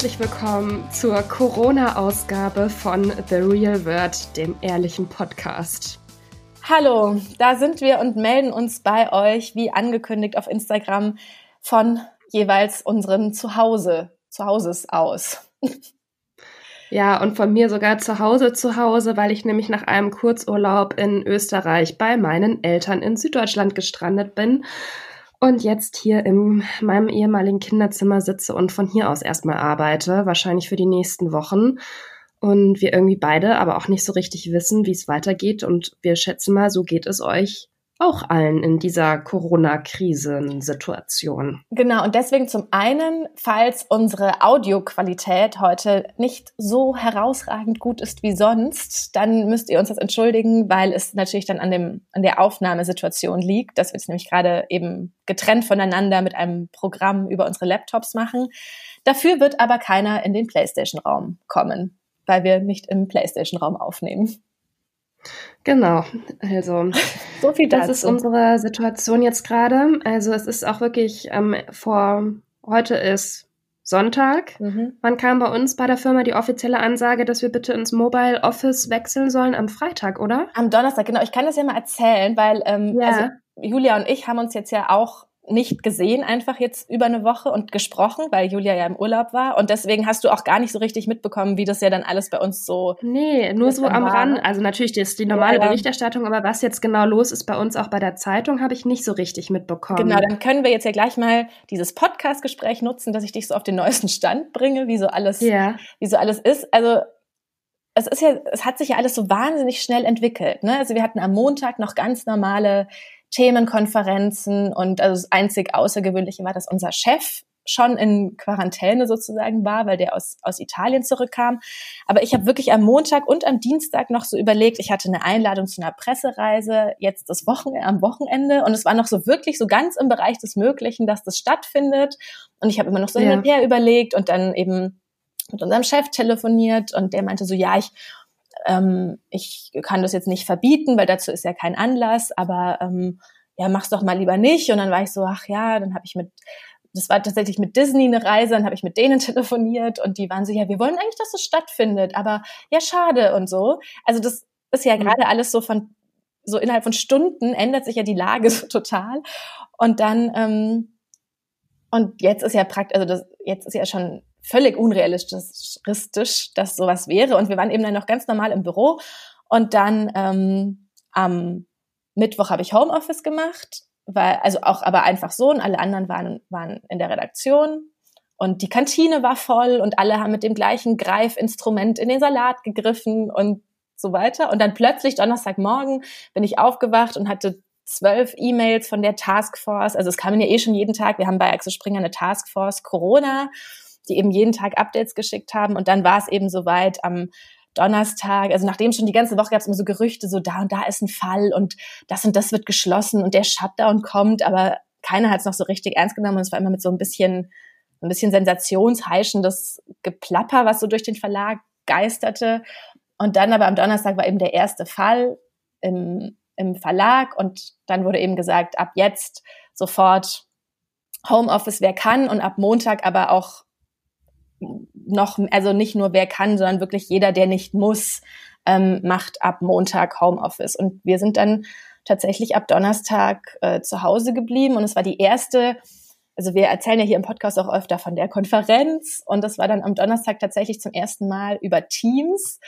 Herzlich willkommen zur Corona-Ausgabe von The Real Word, dem ehrlichen Podcast. Hallo, da sind wir und melden uns bei euch, wie angekündigt auf Instagram, von jeweils unseren Zuhause, Zuhauses aus. Ja, und von mir sogar zu Hause zu Hause, weil ich nämlich nach einem Kurzurlaub in Österreich bei meinen Eltern in Süddeutschland gestrandet bin und jetzt hier in meinem ehemaligen Kinderzimmer sitze und von hier aus erstmal arbeite, wahrscheinlich für die nächsten Wochen. Und wir irgendwie beide aber auch nicht so richtig wissen, wie es weitergeht. Und wir schätzen mal, so geht es euch auch allen in dieser Corona-Krisensituation. Genau, und deswegen zum einen, falls unsere Audioqualität heute nicht so herausragend gut ist wie sonst, dann müsst ihr uns das entschuldigen, weil es natürlich dann an, dem, an der Aufnahmesituation liegt, dass wir es nämlich gerade eben getrennt voneinander mit einem Programm über unsere Laptops machen. Dafür wird aber keiner in den PlayStation-Raum kommen, weil wir nicht im PlayStation-Raum aufnehmen. Genau, also so viel das ist unsere Situation jetzt gerade. Also es ist auch wirklich ähm, vor heute ist Sonntag. Mhm. Wann kam bei uns bei der Firma die offizielle Ansage, dass wir bitte ins Mobile Office wechseln sollen am Freitag, oder? Am Donnerstag, genau. Ich kann das ja mal erzählen, weil ähm, ja. also Julia und ich haben uns jetzt ja auch nicht gesehen, einfach jetzt über eine Woche und gesprochen, weil Julia ja im Urlaub war. Und deswegen hast du auch gar nicht so richtig mitbekommen, wie das ja dann alles bei uns so. Nee, nur so am Rand. Also natürlich ist die normale ja, Berichterstattung, aber was jetzt genau los ist bei uns auch bei der Zeitung, habe ich nicht so richtig mitbekommen. Genau, dann können wir jetzt ja gleich mal dieses Podcast-Gespräch nutzen, dass ich dich so auf den neuesten Stand bringe, wie so alles, ja. wie so alles ist. Also es ist ja, es hat sich ja alles so wahnsinnig schnell entwickelt. Ne? Also wir hatten am Montag noch ganz normale Themenkonferenzen und also das einzig Außergewöhnliche war, dass unser Chef schon in Quarantäne sozusagen war, weil der aus, aus Italien zurückkam. Aber ich habe wirklich am Montag und am Dienstag noch so überlegt, ich hatte eine Einladung zu einer Pressereise jetzt das Wochenende, am Wochenende und es war noch so wirklich so ganz im Bereich des Möglichen, dass das stattfindet. Und ich habe immer noch so ja. hin und her überlegt und dann eben mit unserem Chef telefoniert und der meinte so, ja, ich ähm, ich kann das jetzt nicht verbieten, weil dazu ist ja kein Anlass, aber ähm, ja, mach's doch mal lieber nicht. Und dann war ich so, ach ja, dann habe ich mit, das war tatsächlich mit Disney eine Reise, dann habe ich mit denen telefoniert und die waren so, ja, wir wollen eigentlich, dass das stattfindet, aber ja, schade und so. Also das ist ja mhm. gerade alles so von, so innerhalb von Stunden ändert sich ja die Lage so total. Und dann, ähm, und jetzt ist ja praktisch, also das, jetzt ist ja schon völlig unrealistisch, dass sowas wäre. Und wir waren eben dann noch ganz normal im Büro. Und dann ähm, am Mittwoch habe ich Homeoffice gemacht, weil, also auch aber einfach so und alle anderen waren, waren in der Redaktion. Und die Kantine war voll und alle haben mit dem gleichen Greifinstrument in den Salat gegriffen und so weiter. Und dann plötzlich Donnerstagmorgen bin ich aufgewacht und hatte zwölf E-Mails von der Taskforce. Also es kamen ja eh schon jeden Tag. Wir haben bei Axel Springer eine Taskforce Corona die eben jeden Tag Updates geschickt haben. Und dann war es eben soweit am Donnerstag, also nachdem schon die ganze Woche gab es immer so Gerüchte, so da und da ist ein Fall und das und das wird geschlossen und der Shutdown kommt, aber keiner hat es noch so richtig ernst genommen. Und es war immer mit so ein bisschen, ein bisschen sensationsheischendes Geplapper, was so durch den Verlag geisterte. Und dann aber am Donnerstag war eben der erste Fall im, im Verlag. Und dann wurde eben gesagt, ab jetzt sofort Homeoffice, wer kann. Und ab Montag aber auch noch, also nicht nur wer kann, sondern wirklich jeder, der nicht muss, ähm, macht ab Montag Homeoffice. Und wir sind dann tatsächlich ab Donnerstag äh, zu Hause geblieben und es war die erste, also wir erzählen ja hier im Podcast auch öfter von der Konferenz und das war dann am Donnerstag tatsächlich zum ersten Mal über Teams.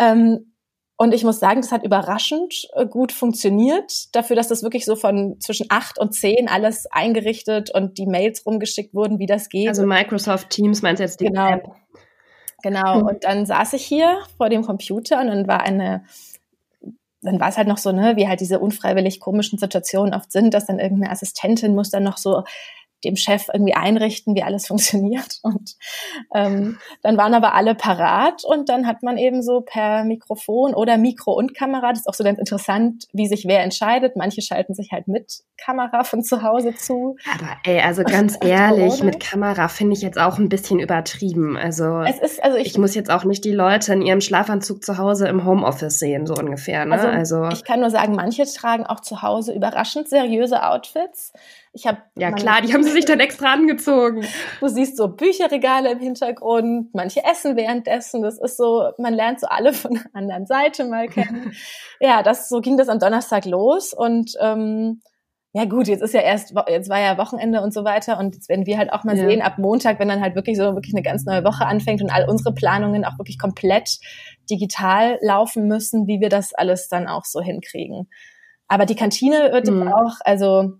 Ähm, und ich muss sagen, das hat überraschend äh, gut funktioniert, dafür, dass das wirklich so von zwischen acht und zehn alles eingerichtet und die Mails rumgeschickt wurden, wie das geht. Also Microsoft Teams meinst du jetzt die genau. App? Genau. Mhm. Und dann saß ich hier vor dem Computer und dann war eine, dann war es halt noch so, ne, wie halt diese unfreiwillig komischen Situationen oft sind, dass dann irgendeine Assistentin muss dann noch so dem Chef irgendwie einrichten, wie alles funktioniert. Und ähm, dann waren aber alle parat und dann hat man eben so per Mikrofon oder Mikro und Kamera, das ist auch so ganz interessant, wie sich wer entscheidet. Manche schalten sich halt mit Kamera von zu Hause zu. Aber ey, also ganz ehrlich, mit Kamera finde ich jetzt auch ein bisschen übertrieben. Also, es ist, also ich, ich, muss jetzt auch nicht die Leute in ihrem Schlafanzug zu Hause im Homeoffice sehen, so ungefähr. Ne? Also, also ich kann nur sagen, manche tragen auch zu Hause überraschend seriöse Outfits. Ich habe ja klar, die haben sie sich dann extra angezogen. Du siehst so Bücherregale im Hintergrund, manche essen währenddessen. Das ist so, man lernt so alle von der anderen Seite mal kennen. ja, das so ging das am Donnerstag los und ähm, ja gut, jetzt ist ja erst, jetzt war ja Wochenende und so weiter und jetzt werden wir halt auch mal ja. sehen, ab Montag, wenn dann halt wirklich so wirklich eine ganz neue Woche anfängt und all unsere Planungen auch wirklich komplett digital laufen müssen, wie wir das alles dann auch so hinkriegen. Aber die Kantine wird mhm. auch, also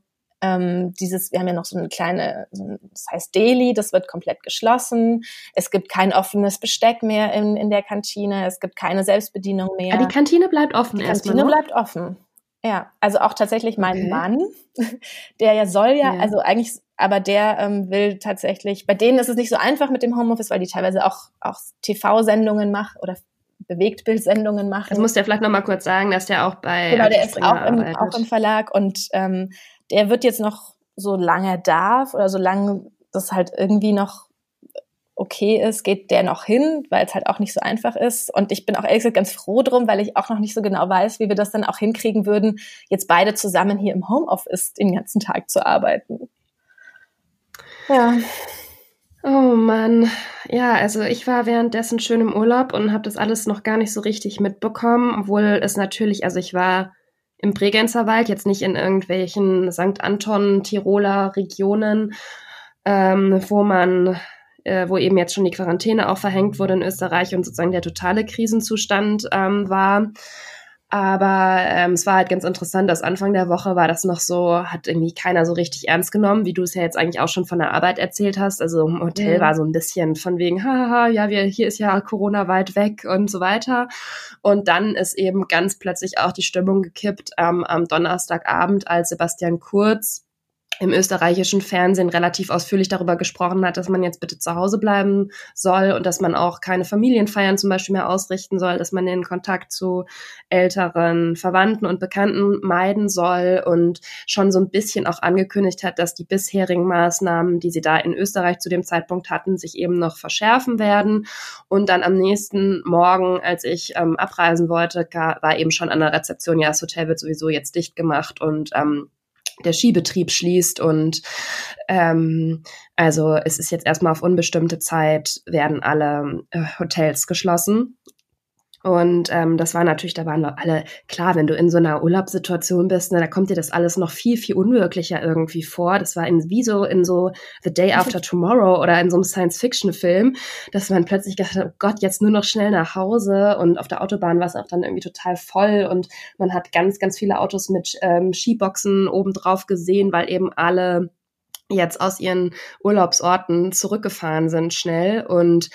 ähm, dieses, wir haben ja noch so eine kleine, das heißt Daily, das wird komplett geschlossen. Es gibt kein offenes Besteck mehr in, in der Kantine. Es gibt keine Selbstbedienung mehr. Aber ah, die Kantine bleibt offen. Die Kantine bleibt offen. Ja, also auch tatsächlich mein okay. Mann, der ja soll ja, ja. also eigentlich, aber der ähm, will tatsächlich, bei denen ist es nicht so einfach mit dem Homeoffice, weil die teilweise auch, auch TV-Sendungen machen oder Bewegtbildsendungen machen. Das muss der vielleicht nochmal kurz sagen, dass der auch bei. Genau, der ist auch im, auch im Verlag und ähm, der wird jetzt noch, so lange darf oder solange das halt irgendwie noch okay ist, geht der noch hin, weil es halt auch nicht so einfach ist. Und ich bin auch ehrlich gesagt ganz froh drum, weil ich auch noch nicht so genau weiß, wie wir das dann auch hinkriegen würden, jetzt beide zusammen hier im Homeoffice den ganzen Tag zu arbeiten. Ja. Oh Mann. Ja, also ich war währenddessen schön im Urlaub und habe das alles noch gar nicht so richtig mitbekommen, obwohl es natürlich, also ich war im Bregenzer Wald, jetzt nicht in irgendwelchen St. Anton, Tiroler Regionen, ähm, wo man äh, wo eben jetzt schon die Quarantäne auch verhängt wurde in Österreich und sozusagen der totale Krisenzustand ähm, war. Aber ähm, es war halt ganz interessant, dass Anfang der Woche war das noch so, hat irgendwie keiner so richtig ernst genommen, wie du es ja jetzt eigentlich auch schon von der Arbeit erzählt hast. Also im Hotel mhm. war so ein bisschen von wegen, haha, ja, wir, hier ist ja Corona weit weg und so weiter. Und dann ist eben ganz plötzlich auch die Stimmung gekippt ähm, am Donnerstagabend, als Sebastian Kurz im österreichischen Fernsehen relativ ausführlich darüber gesprochen hat, dass man jetzt bitte zu Hause bleiben soll und dass man auch keine Familienfeiern zum Beispiel mehr ausrichten soll, dass man den Kontakt zu älteren Verwandten und Bekannten meiden soll und schon so ein bisschen auch angekündigt hat, dass die bisherigen Maßnahmen, die sie da in Österreich zu dem Zeitpunkt hatten, sich eben noch verschärfen werden. Und dann am nächsten Morgen, als ich ähm, abreisen wollte, war eben schon an der Rezeption, ja, das Hotel wird sowieso jetzt dicht gemacht und ähm, der Skibetrieb schließt und ähm, also es ist jetzt erstmal auf unbestimmte Zeit werden alle äh, Hotels geschlossen und ähm, das war natürlich, da waren alle, klar, wenn du in so einer Urlaubssituation bist, ne, da kommt dir das alles noch viel, viel unwirklicher irgendwie vor. Das war in, wie so in so The Day After Tomorrow oder in so einem Science-Fiction-Film, dass man plötzlich gedacht hat, oh Gott, jetzt nur noch schnell nach Hause. Und auf der Autobahn war es auch dann irgendwie total voll und man hat ganz, ganz viele Autos mit ähm, Skiboxen obendrauf gesehen, weil eben alle jetzt aus ihren Urlaubsorten zurückgefahren sind schnell und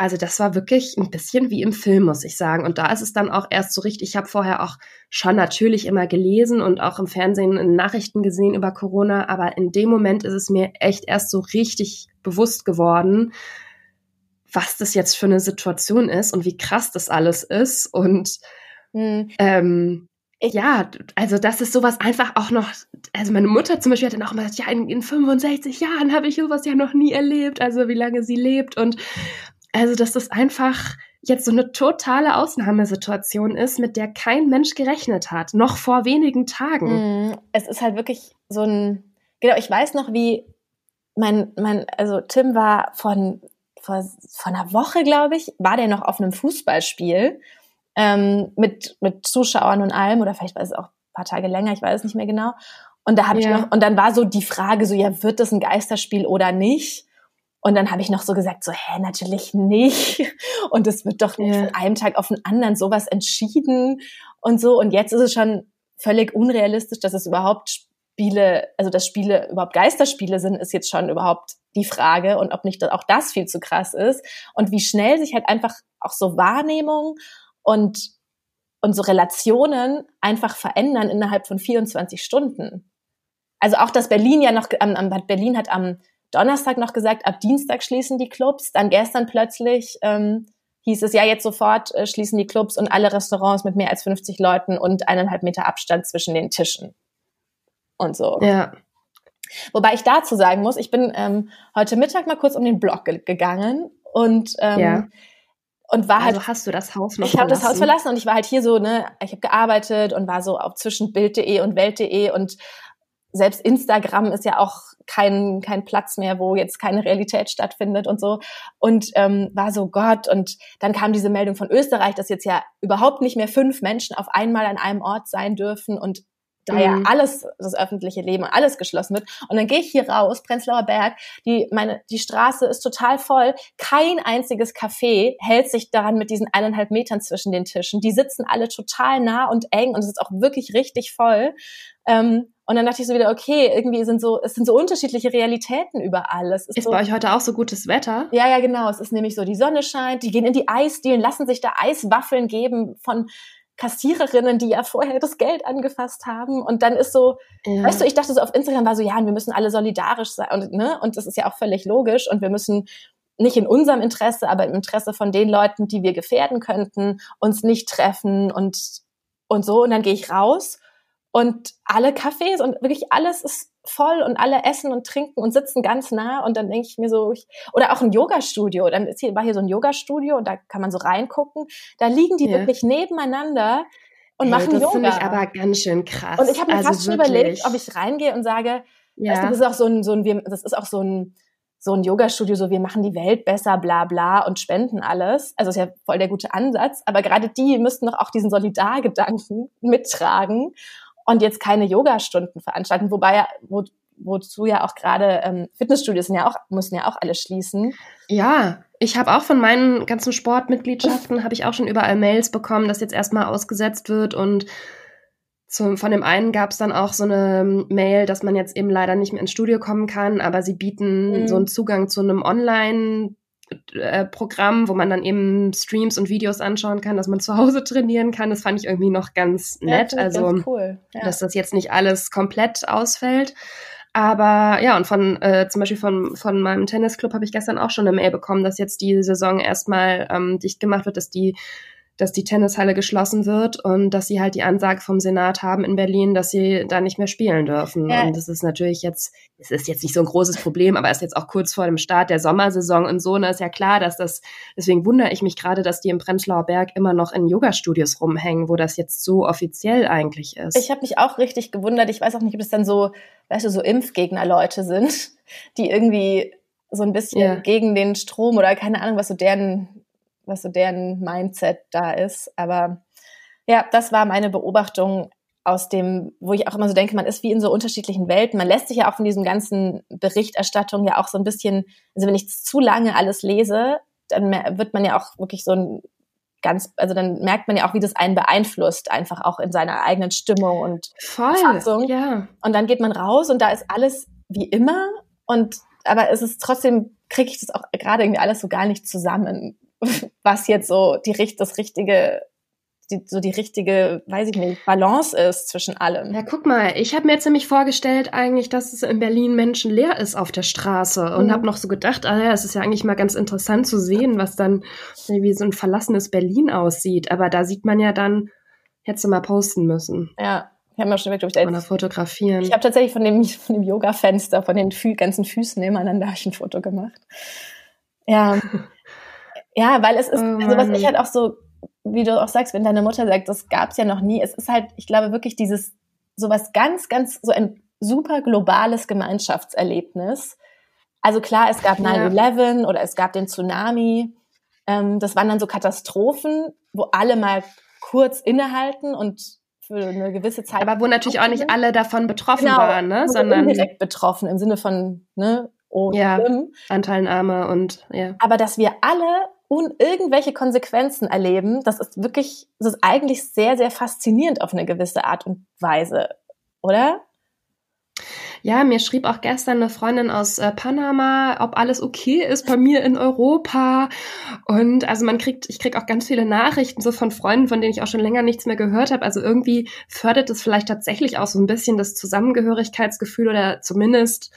also das war wirklich ein bisschen wie im Film, muss ich sagen. Und da ist es dann auch erst so richtig, ich habe vorher auch schon natürlich immer gelesen und auch im Fernsehen in Nachrichten gesehen über Corona, aber in dem Moment ist es mir echt erst so richtig bewusst geworden, was das jetzt für eine Situation ist und wie krass das alles ist. Und mhm. ähm, ja, also das ist sowas einfach auch noch, also meine Mutter zum Beispiel hat dann auch immer gesagt, ja, in, in 65 Jahren habe ich sowas ja noch nie erlebt, also wie lange sie lebt und also, dass das einfach jetzt so eine totale Ausnahmesituation ist, mit der kein Mensch gerechnet hat, noch vor wenigen Tagen. Mm, es ist halt wirklich so ein, genau, ich weiß noch, wie mein, mein, also Tim war von, vor, vor einer Woche, glaube ich, war der noch auf einem Fußballspiel ähm, mit, mit Zuschauern und allem, oder vielleicht war es auch ein paar Tage länger, ich weiß es nicht mehr genau. Und da habe ja. ich noch, und dann war so die Frage so, ja, wird das ein Geisterspiel oder nicht? Und dann habe ich noch so gesagt, so, hä, natürlich nicht. Und es wird doch nicht ja. von einem Tag auf den anderen sowas entschieden und so. Und jetzt ist es schon völlig unrealistisch, dass es überhaupt Spiele, also dass Spiele überhaupt Geisterspiele sind, ist jetzt schon überhaupt die Frage und ob nicht auch das viel zu krass ist. Und wie schnell sich halt einfach auch so Wahrnehmung und, und so Relationen einfach verändern innerhalb von 24 Stunden. Also auch, dass Berlin ja noch, am, am Berlin hat am Donnerstag noch gesagt, ab Dienstag schließen die Clubs. Dann gestern plötzlich ähm, hieß es ja jetzt sofort äh, schließen die Clubs und alle Restaurants mit mehr als 50 Leuten und eineinhalb Meter Abstand zwischen den Tischen. Und so. Ja. Wobei ich dazu sagen muss, ich bin ähm, heute Mittag mal kurz um den Block ge gegangen und ähm, ja. und war halt. Also hast du das Haus noch Ich habe das Haus verlassen und ich war halt hier so, ne, ich habe gearbeitet und war so auf zwischen Bild.de und Welt.de und selbst Instagram ist ja auch kein, kein Platz mehr, wo jetzt keine Realität stattfindet und so. Und ähm, war so Gott. Und dann kam diese Meldung von Österreich, dass jetzt ja überhaupt nicht mehr fünf Menschen auf einmal an einem Ort sein dürfen und da ja mhm. alles, das öffentliche Leben, alles geschlossen wird. Und dann gehe ich hier raus, Prenzlauer Berg, die, meine, die Straße ist total voll. Kein einziges Café hält sich daran mit diesen eineinhalb Metern zwischen den Tischen. Die sitzen alle total nah und eng und es ist auch wirklich richtig voll. Ähm, und dann dachte ich so wieder, okay, irgendwie sind so, es sind so unterschiedliche Realitäten überall. Es ist, ist so, bei euch heute auch so gutes Wetter? Ja, ja, genau. Es ist nämlich so, die Sonne scheint, die gehen in die Eisdielen, lassen sich da Eiswaffeln geben von Kassiererinnen, die ja vorher das Geld angefasst haben. Und dann ist so, ja. weißt du, ich dachte so auf Instagram war so, ja, wir müssen alle solidarisch sein. Und, ne? und das ist ja auch völlig logisch. Und wir müssen nicht in unserem Interesse, aber im Interesse von den Leuten, die wir gefährden könnten, uns nicht treffen und, und so. Und dann gehe ich raus und alle Cafés und wirklich alles ist voll und alle essen und trinken und sitzen ganz nah und dann denke ich mir so, ich, oder auch ein Yoga-Studio, dann ist hier, war hier so ein Yoga-Studio und da kann man so reingucken, da liegen die ja. wirklich nebeneinander und hey, machen das Yoga. Das finde ich aber ganz schön krass. Und ich habe mir also fast schon überlegt, ob ich reingehe und sage, ja. weißt du, das ist auch so ein, so ein, das ist auch so ein, so ein Yoga-Studio, so wir machen die Welt besser, bla bla und spenden alles. Also ist ja voll der gute Ansatz. Aber gerade die müssten doch auch diesen Solidargedanken mittragen und jetzt keine Yoga-Stunden veranstalten, wobei wo, wozu ja auch gerade ähm, Fitnessstudios sind ja auch müssen ja auch alle schließen. Ja, ich habe auch von meinen ganzen Sportmitgliedschaften habe ich auch schon überall Mails bekommen, dass jetzt erstmal ausgesetzt wird und zum, von dem einen gab es dann auch so eine Mail, dass man jetzt eben leider nicht mehr ins Studio kommen kann, aber sie bieten mhm. so einen Zugang zu einem Online äh, Programm, wo man dann eben Streams und Videos anschauen kann, dass man zu Hause trainieren kann. Das fand ich irgendwie noch ganz nett. Ja, also, ganz cool. ja. dass das jetzt nicht alles komplett ausfällt. Aber ja, und von äh, zum Beispiel von, von meinem Tennisclub habe ich gestern auch schon eine Mail bekommen, dass jetzt die Saison erstmal ähm, dicht gemacht wird, dass die dass die Tennishalle geschlossen wird und dass sie halt die Ansage vom Senat haben in Berlin, dass sie da nicht mehr spielen dürfen. Ja. Und das ist natürlich jetzt, es ist jetzt nicht so ein großes Problem, aber es ist jetzt auch kurz vor dem Start der Sommersaison und so, und ist ja klar, dass das, deswegen wundere ich mich gerade, dass die im Prenzlauer Berg immer noch in Yoga-Studios rumhängen, wo das jetzt so offiziell eigentlich ist. Ich habe mich auch richtig gewundert. Ich weiß auch nicht, ob es dann so, weißt du, so Impfgegner-Leute sind, die irgendwie so ein bisschen ja. gegen den Strom oder keine Ahnung, was so deren was so deren Mindset da ist. Aber ja, das war meine Beobachtung aus dem, wo ich auch immer so denke, man ist wie in so unterschiedlichen Welten. Man lässt sich ja auch von diesem ganzen Berichterstattung ja auch so ein bisschen, also wenn ich zu lange alles lese, dann wird man ja auch wirklich so ein ganz, also dann merkt man ja auch, wie das einen beeinflusst, einfach auch in seiner eigenen Stimmung und Voll, Fassung. Ja. Und dann geht man raus und da ist alles wie immer und aber es ist trotzdem kriege ich das auch gerade irgendwie alles so gar nicht zusammen was jetzt so die, das richtige die, so die richtige, weiß ich nicht, Balance ist zwischen allem. Ja, guck mal, ich habe mir jetzt nämlich vorgestellt eigentlich, dass es in Berlin menschenleer ist auf der Straße und mhm. habe noch so gedacht, ah ja, es ist ja eigentlich mal ganz interessant zu sehen, was dann wie so ein verlassenes Berlin aussieht. Aber da sieht man ja dann, hättest du mal posten müssen. Ja. Ich habe mir schon wirklich Oder fotografieren. Ich habe tatsächlich von dem, von dem Yoga-Fenster, von den Fü ganzen Füßen nebeneinander ich ein Foto gemacht. Ja, Ja, weil es ist, oh also was ich halt auch so, wie du auch sagst, wenn deine Mutter sagt, das gab's ja noch nie, es ist halt, ich glaube wirklich dieses, sowas ganz, ganz, so ein super globales Gemeinschaftserlebnis. Also klar, es gab 9-11 ja. oder es gab den Tsunami. Ähm, das waren dann so Katastrophen, wo alle mal kurz innehalten und für eine gewisse Zeit. Aber wo natürlich auch nicht alle davon betroffen genau, waren, ne? sondern direkt betroffen im Sinne von, ne, oh, ja, schlimm. Anteilnahme und ja. Aber dass wir alle und irgendwelche Konsequenzen erleben, das ist wirklich, das ist eigentlich sehr, sehr faszinierend auf eine gewisse Art und Weise, oder? Ja, mir schrieb auch gestern eine Freundin aus äh, Panama, ob alles okay ist bei mir in Europa. Und also man kriegt, ich krieg auch ganz viele Nachrichten so von Freunden, von denen ich auch schon länger nichts mehr gehört habe. Also irgendwie fördert es vielleicht tatsächlich auch so ein bisschen das Zusammengehörigkeitsgefühl oder zumindest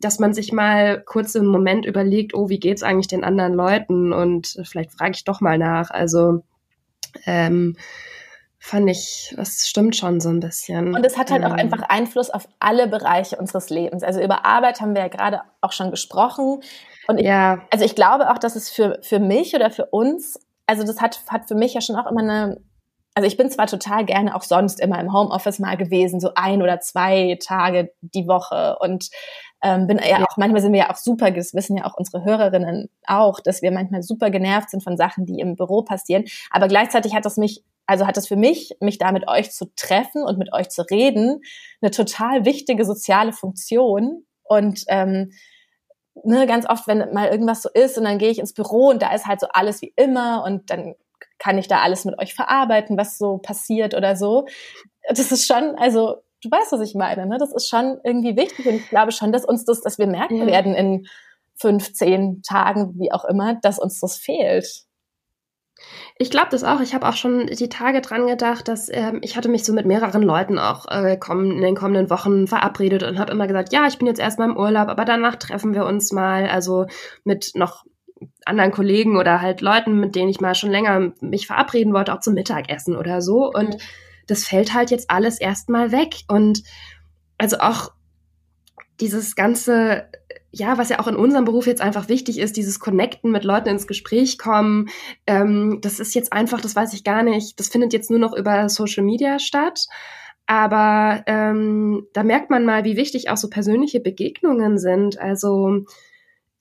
dass man sich mal kurz im Moment überlegt, oh, wie geht's eigentlich den anderen Leuten? Und vielleicht frage ich doch mal nach. Also ähm, fand ich, das stimmt schon so ein bisschen. Und es hat halt ähm, auch einfach Einfluss auf alle Bereiche unseres Lebens. Also über Arbeit haben wir ja gerade auch schon gesprochen. Und ich, ja. also ich glaube auch, dass es für, für mich oder für uns, also das hat, hat für mich ja schon auch immer eine also ich bin zwar total gerne auch sonst immer im Homeoffice mal gewesen, so ein oder zwei Tage die Woche und ähm, bin ja, ja auch manchmal sind wir ja auch super, das wissen ja auch unsere Hörerinnen auch, dass wir manchmal super genervt sind von Sachen, die im Büro passieren. Aber gleichzeitig hat das mich, also hat das für mich, mich da mit euch zu treffen und mit euch zu reden, eine total wichtige soziale Funktion und ähm, ne, ganz oft, wenn mal irgendwas so ist und dann gehe ich ins Büro und da ist halt so alles wie immer und dann kann ich da alles mit euch verarbeiten, was so passiert oder so. Das ist schon, also du weißt, was ich meine, ne? Das ist schon irgendwie wichtig und ich glaube schon, dass uns das, dass wir merken ja. werden in 15 Tagen, wie auch immer, dass uns das fehlt. Ich glaube das auch. Ich habe auch schon die Tage dran gedacht, dass ähm, ich hatte mich so mit mehreren Leuten auch äh, kommen, in den kommenden Wochen verabredet und habe immer gesagt, ja, ich bin jetzt erstmal im Urlaub, aber danach treffen wir uns mal. Also mit noch anderen Kollegen oder halt Leuten, mit denen ich mal schon länger mich verabreden wollte, auch zum Mittagessen oder so. Und mhm. Das fällt halt jetzt alles erstmal weg. Und also auch dieses ganze, ja, was ja auch in unserem Beruf jetzt einfach wichtig ist, dieses Connecten mit Leuten ins Gespräch kommen, ähm, das ist jetzt einfach, das weiß ich gar nicht, das findet jetzt nur noch über Social Media statt. Aber ähm, da merkt man mal, wie wichtig auch so persönliche Begegnungen sind. Also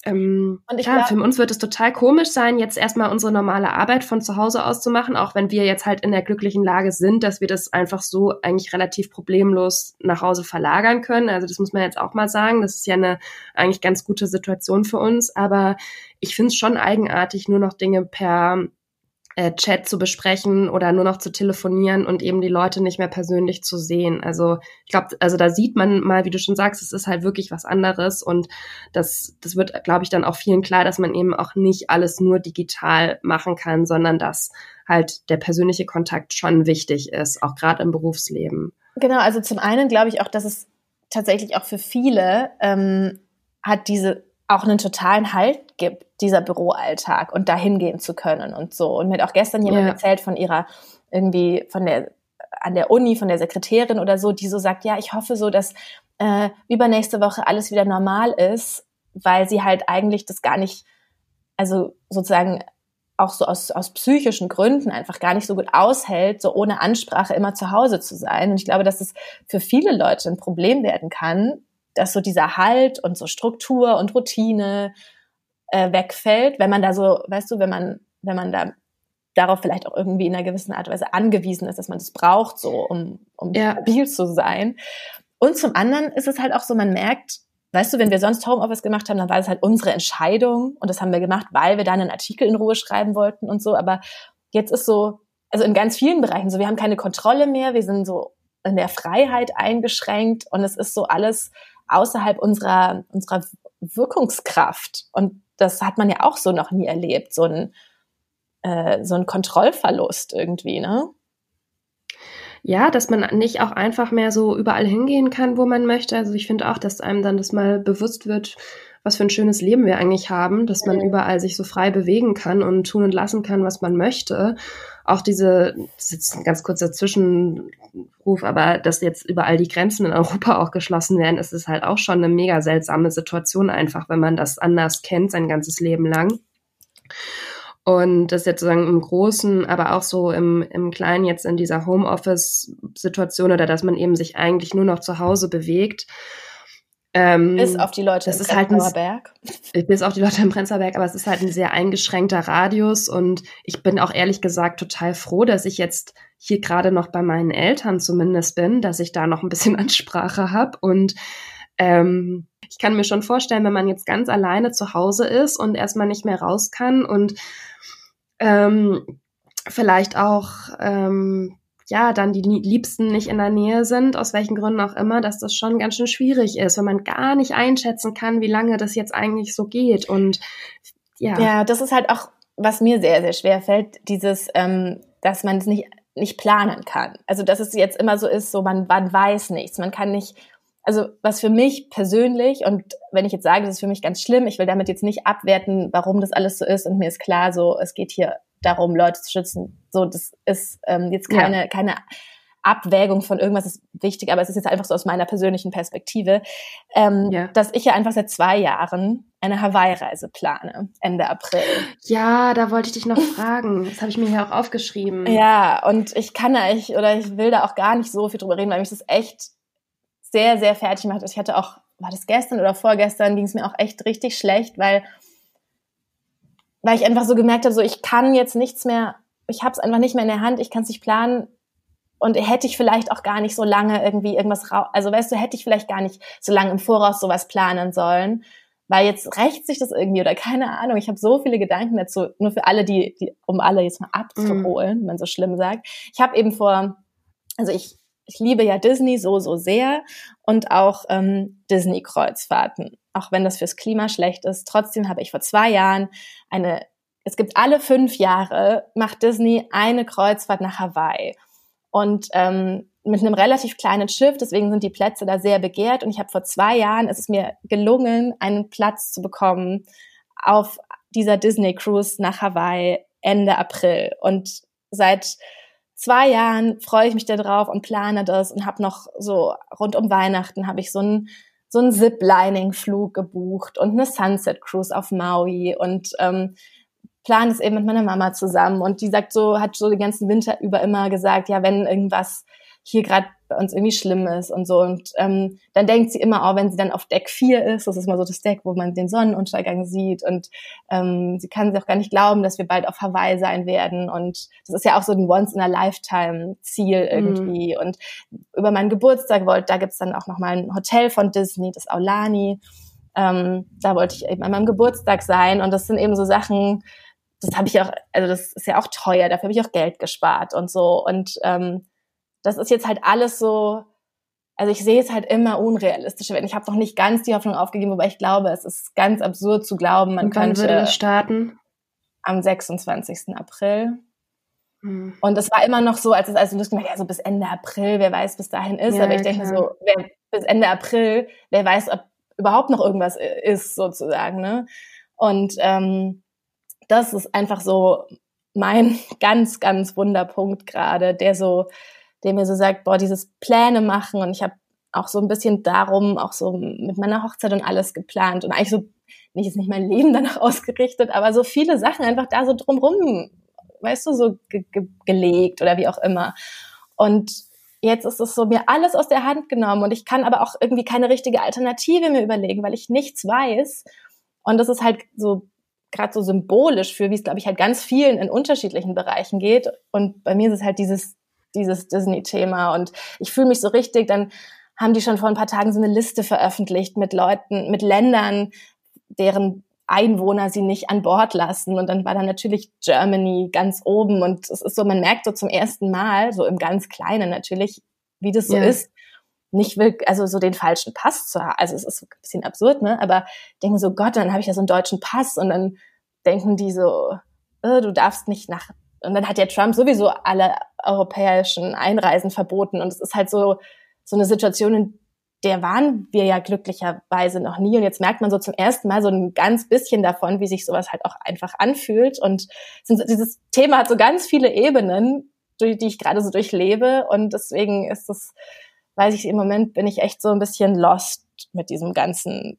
ähm, und ich klar, glaub, für uns wird es total komisch sein, jetzt erstmal unsere normale Arbeit von zu Hause aus zu machen, auch wenn wir jetzt halt in der glücklichen Lage sind, dass wir das einfach so eigentlich relativ problemlos nach Hause verlagern können. Also das muss man jetzt auch mal sagen. Das ist ja eine eigentlich ganz gute Situation für uns. Aber ich finde es schon eigenartig, nur noch Dinge per äh, Chat zu besprechen oder nur noch zu telefonieren und eben die Leute nicht mehr persönlich zu sehen. Also ich glaube, also da sieht man mal, wie du schon sagst, es ist halt wirklich was anderes und das, das wird, glaube ich, dann auch vielen klar, dass man eben auch nicht alles nur digital machen kann, sondern dass halt der persönliche Kontakt schon wichtig ist, auch gerade im Berufsleben. Genau, also zum einen glaube ich auch, dass es tatsächlich auch für viele ähm, hat diese auch einen totalen Halt gibt, dieser Büroalltag und dahin gehen zu können und so. Und mir hat auch gestern jemand ja. erzählt von ihrer irgendwie von der an der Uni, von der Sekretärin oder so, die so sagt, ja, ich hoffe so, dass äh, übernächste Woche alles wieder normal ist, weil sie halt eigentlich das gar nicht, also sozusagen auch so aus, aus psychischen Gründen einfach gar nicht so gut aushält, so ohne Ansprache immer zu Hause zu sein. Und ich glaube, dass es für viele Leute ein Problem werden kann, dass so dieser Halt und so Struktur und Routine äh, wegfällt, wenn man da so, weißt du, wenn man, wenn man da darauf vielleicht auch irgendwie in einer gewissen Art und Weise angewiesen ist, dass man das braucht, so um, um ja. stabil zu sein. Und zum anderen ist es halt auch so, man merkt, weißt du, wenn wir sonst Homeoffice gemacht haben, dann war es halt unsere Entscheidung und das haben wir gemacht, weil wir dann einen Artikel in Ruhe schreiben wollten und so. Aber jetzt ist so, also in ganz vielen Bereichen so, wir haben keine Kontrolle mehr, wir sind so in der Freiheit eingeschränkt und es ist so alles außerhalb unserer, unserer Wirkungskraft. Und das hat man ja auch so noch nie erlebt, so ein, äh, so ein Kontrollverlust irgendwie, ne? Ja, dass man nicht auch einfach mehr so überall hingehen kann, wo man möchte. Also ich finde auch, dass einem dann das mal bewusst wird, was für ein schönes Leben wir eigentlich haben, dass man überall sich so frei bewegen kann und tun und lassen kann, was man möchte. Auch diese, das ist jetzt ein ganz kurzer Zwischenruf, aber dass jetzt überall die Grenzen in Europa auch geschlossen werden, ist es halt auch schon eine mega seltsame Situation einfach, wenn man das anders kennt, sein ganzes Leben lang. Und das jetzt sozusagen im Großen, aber auch so im, im Kleinen jetzt in dieser Homeoffice-Situation oder dass man eben sich eigentlich nur noch zu Hause bewegt ähm, bis auf die Leute das im Prenzlauer Berg. Bis auf die Leute im Prenzlauer Berg, aber es ist halt ein sehr eingeschränkter Radius und ich bin auch ehrlich gesagt total froh, dass ich jetzt hier gerade noch bei meinen Eltern zumindest bin, dass ich da noch ein bisschen Ansprache habe und ähm, ich kann mir schon vorstellen, wenn man jetzt ganz alleine zu Hause ist und erstmal nicht mehr raus kann und ähm, vielleicht auch ähm, ja, dann die Liebsten nicht in der Nähe sind, aus welchen Gründen auch immer, dass das schon ganz schön schwierig ist, wenn man gar nicht einschätzen kann, wie lange das jetzt eigentlich so geht. Und ja. Ja, das ist halt auch, was mir sehr, sehr schwer fällt, dieses, ähm, dass man es nicht, nicht planen kann. Also, dass es jetzt immer so ist, so man, man weiß nichts, man kann nicht, also was für mich persönlich, und wenn ich jetzt sage, das ist für mich ganz schlimm, ich will damit jetzt nicht abwerten, warum das alles so ist, und mir ist klar, so, es geht hier darum, Leute zu schützen. So, das ist ähm, jetzt keine, ja. keine Abwägung von irgendwas ist wichtig, aber es ist jetzt einfach so aus meiner persönlichen Perspektive, ähm, ja. dass ich ja einfach seit zwei Jahren eine Hawaii-Reise plane, Ende April. Ja, da wollte ich dich noch fragen. Das habe ich mir hier auch aufgeschrieben. Ja, und ich kann da ich oder ich will da auch gar nicht so viel drüber reden, weil mich das echt sehr, sehr fertig macht. Ich hatte auch, war das gestern oder vorgestern, ging es mir auch echt richtig schlecht, weil, weil ich einfach so gemerkt habe, so ich kann jetzt nichts mehr, ich habe es einfach nicht mehr in der Hand, ich kann es nicht planen und hätte ich vielleicht auch gar nicht so lange irgendwie irgendwas raus, also weißt du, hätte ich vielleicht gar nicht so lange im Voraus sowas planen sollen, weil jetzt rächt sich das irgendwie oder keine Ahnung. Ich habe so viele Gedanken dazu, nur für alle, die, die um alle jetzt mal abzuholen, mm. wenn man so schlimm sagt. Ich habe eben vor, also ich ich liebe ja Disney so, so sehr und auch ähm, Disney-Kreuzfahrten. Auch wenn das fürs Klima schlecht ist. Trotzdem habe ich vor zwei Jahren eine, es gibt alle fünf Jahre, macht Disney eine Kreuzfahrt nach Hawaii. Und ähm, mit einem relativ kleinen Schiff, deswegen sind die Plätze da sehr begehrt. Und ich habe vor zwei Jahren, ist es mir gelungen, einen Platz zu bekommen auf dieser Disney Cruise nach Hawaii Ende April. Und seit zwei Jahren freue ich mich da drauf und plane das und habe noch so rund um Weihnachten habe ich so einen so einen Ziplining-Flug gebucht und eine Sunset Cruise auf Maui und ähm, plane es eben mit meiner Mama zusammen. Und die sagt so hat so den ganzen Winter über immer gesagt ja wenn irgendwas hier gerade bei uns irgendwie schlimm ist und so. Und ähm, dann denkt sie immer auch, wenn sie dann auf Deck 4 ist, das ist mal so das Deck, wo man den Sonnenuntergang sieht. Und ähm, sie kann sich auch gar nicht glauben, dass wir bald auf Hawaii sein werden. Und das ist ja auch so ein Once-in-a-Lifetime-Ziel irgendwie. Mhm. Und über meinen Geburtstag wollte, da gibt's dann auch nochmal ein Hotel von Disney, das Aulani. Ähm, da wollte ich eben an meinem Geburtstag sein. Und das sind eben so Sachen, das habe ich auch, also das ist ja auch teuer, dafür habe ich auch Geld gespart und so. Und ähm, das ist jetzt halt alles so, also ich sehe es halt immer unrealistischer werden. Ich habe noch nicht ganz die Hoffnung aufgegeben, wobei ich glaube, es ist ganz absurd zu glauben, man Und wann könnte. würde das starten? Am 26. April. Hm. Und es war immer noch so, als es also lustig war, ja, so bis Ende April, wer weiß, bis dahin ist. Ja, Aber ich denke so, wer, bis Ende April, wer weiß, ob überhaupt noch irgendwas ist, sozusagen. Ne? Und ähm, das ist einfach so mein ganz, ganz Wunderpunkt gerade, der so der mir so sagt, boah, dieses Pläne machen und ich habe auch so ein bisschen darum, auch so mit meiner Hochzeit und alles geplant und eigentlich so, nicht jetzt nicht mein Leben danach ausgerichtet, aber so viele Sachen einfach da so drumrum, weißt du, so ge ge gelegt oder wie auch immer. Und jetzt ist es so mir alles aus der Hand genommen und ich kann aber auch irgendwie keine richtige Alternative mir überlegen, weil ich nichts weiß. Und das ist halt so gerade so symbolisch für, wie es, glaube ich, halt ganz vielen in unterschiedlichen Bereichen geht. Und bei mir ist es halt dieses dieses Disney-Thema. Und ich fühle mich so richtig, dann haben die schon vor ein paar Tagen so eine Liste veröffentlicht mit Leuten, mit Ländern, deren Einwohner sie nicht an Bord lassen. Und dann war da natürlich Germany ganz oben. Und es ist so, man merkt so zum ersten Mal, so im ganz Kleinen natürlich, wie das so ja. ist, nicht will, also so den falschen Pass zu haben. Also es ist ein bisschen absurd, ne? Aber denken so, Gott, dann habe ich ja so einen deutschen Pass und dann denken die so, oh, du darfst nicht nach und dann hat ja Trump sowieso alle europäischen Einreisen verboten. Und es ist halt so, so eine Situation, in der waren wir ja glücklicherweise noch nie. Und jetzt merkt man so zum ersten Mal so ein ganz bisschen davon, wie sich sowas halt auch einfach anfühlt. Und dieses Thema hat so ganz viele Ebenen, die ich gerade so durchlebe. Und deswegen ist es, weiß ich, im Moment bin ich echt so ein bisschen lost mit diesem ganzen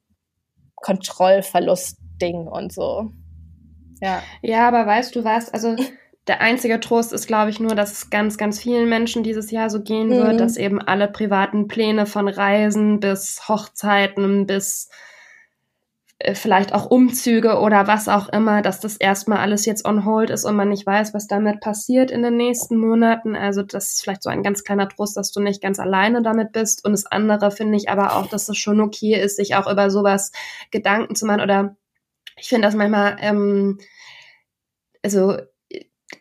Kontrollverlust-Ding und so. Ja. Ja, aber weißt du was, also der einzige Trost ist, glaube ich, nur, dass es ganz, ganz vielen Menschen dieses Jahr so gehen wird, mhm. dass eben alle privaten Pläne von Reisen bis Hochzeiten bis äh, vielleicht auch Umzüge oder was auch immer, dass das erstmal alles jetzt on hold ist und man nicht weiß, was damit passiert in den nächsten Monaten. Also das ist vielleicht so ein ganz kleiner Trost, dass du nicht ganz alleine damit bist. Und das andere finde ich aber auch, dass es schon okay ist, sich auch über sowas Gedanken zu machen. Oder ich finde das manchmal, ähm, also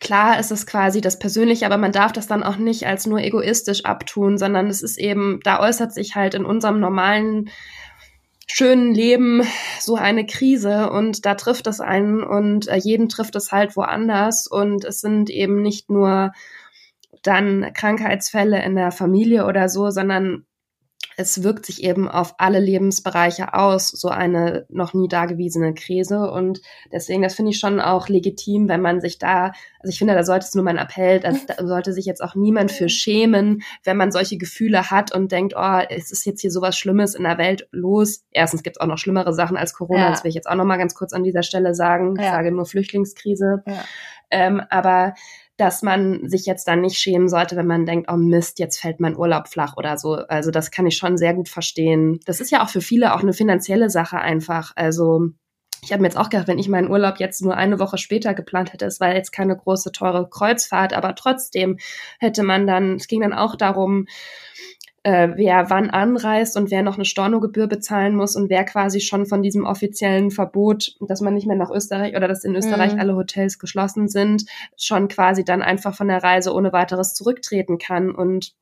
klar ist es quasi das Persönliche, aber man darf das dann auch nicht als nur egoistisch abtun, sondern es ist eben, da äußert sich halt in unserem normalen schönen Leben so eine Krise und da trifft es einen und äh, jeden trifft es halt woanders und es sind eben nicht nur dann Krankheitsfälle in der Familie oder so, sondern es wirkt sich eben auf alle Lebensbereiche aus, so eine noch nie dagewesene Krise. Und deswegen, das finde ich schon auch legitim, wenn man sich da, also ich finde, da sollte es nur mein Appell, da sollte sich jetzt auch niemand für schämen, wenn man solche Gefühle hat und denkt, oh, es ist jetzt hier sowas Schlimmes in der Welt los. Erstens gibt es auch noch schlimmere Sachen als Corona, ja. das will ich jetzt auch noch mal ganz kurz an dieser Stelle sagen. Ja. Ich sage nur Flüchtlingskrise. Ja. Ähm, aber dass man sich jetzt dann nicht schämen sollte, wenn man denkt, oh Mist, jetzt fällt mein Urlaub flach oder so. Also das kann ich schon sehr gut verstehen. Das ist ja auch für viele auch eine finanzielle Sache einfach. Also ich habe mir jetzt auch gedacht, wenn ich meinen Urlaub jetzt nur eine Woche später geplant hätte, es war jetzt keine große, teure Kreuzfahrt, aber trotzdem hätte man dann, es ging dann auch darum, äh, wer wann anreist und wer noch eine Stornogebühr bezahlen muss und wer quasi schon von diesem offiziellen Verbot, dass man nicht mehr nach Österreich oder dass in Österreich mhm. alle Hotels geschlossen sind, schon quasi dann einfach von der Reise ohne weiteres zurücktreten kann. Und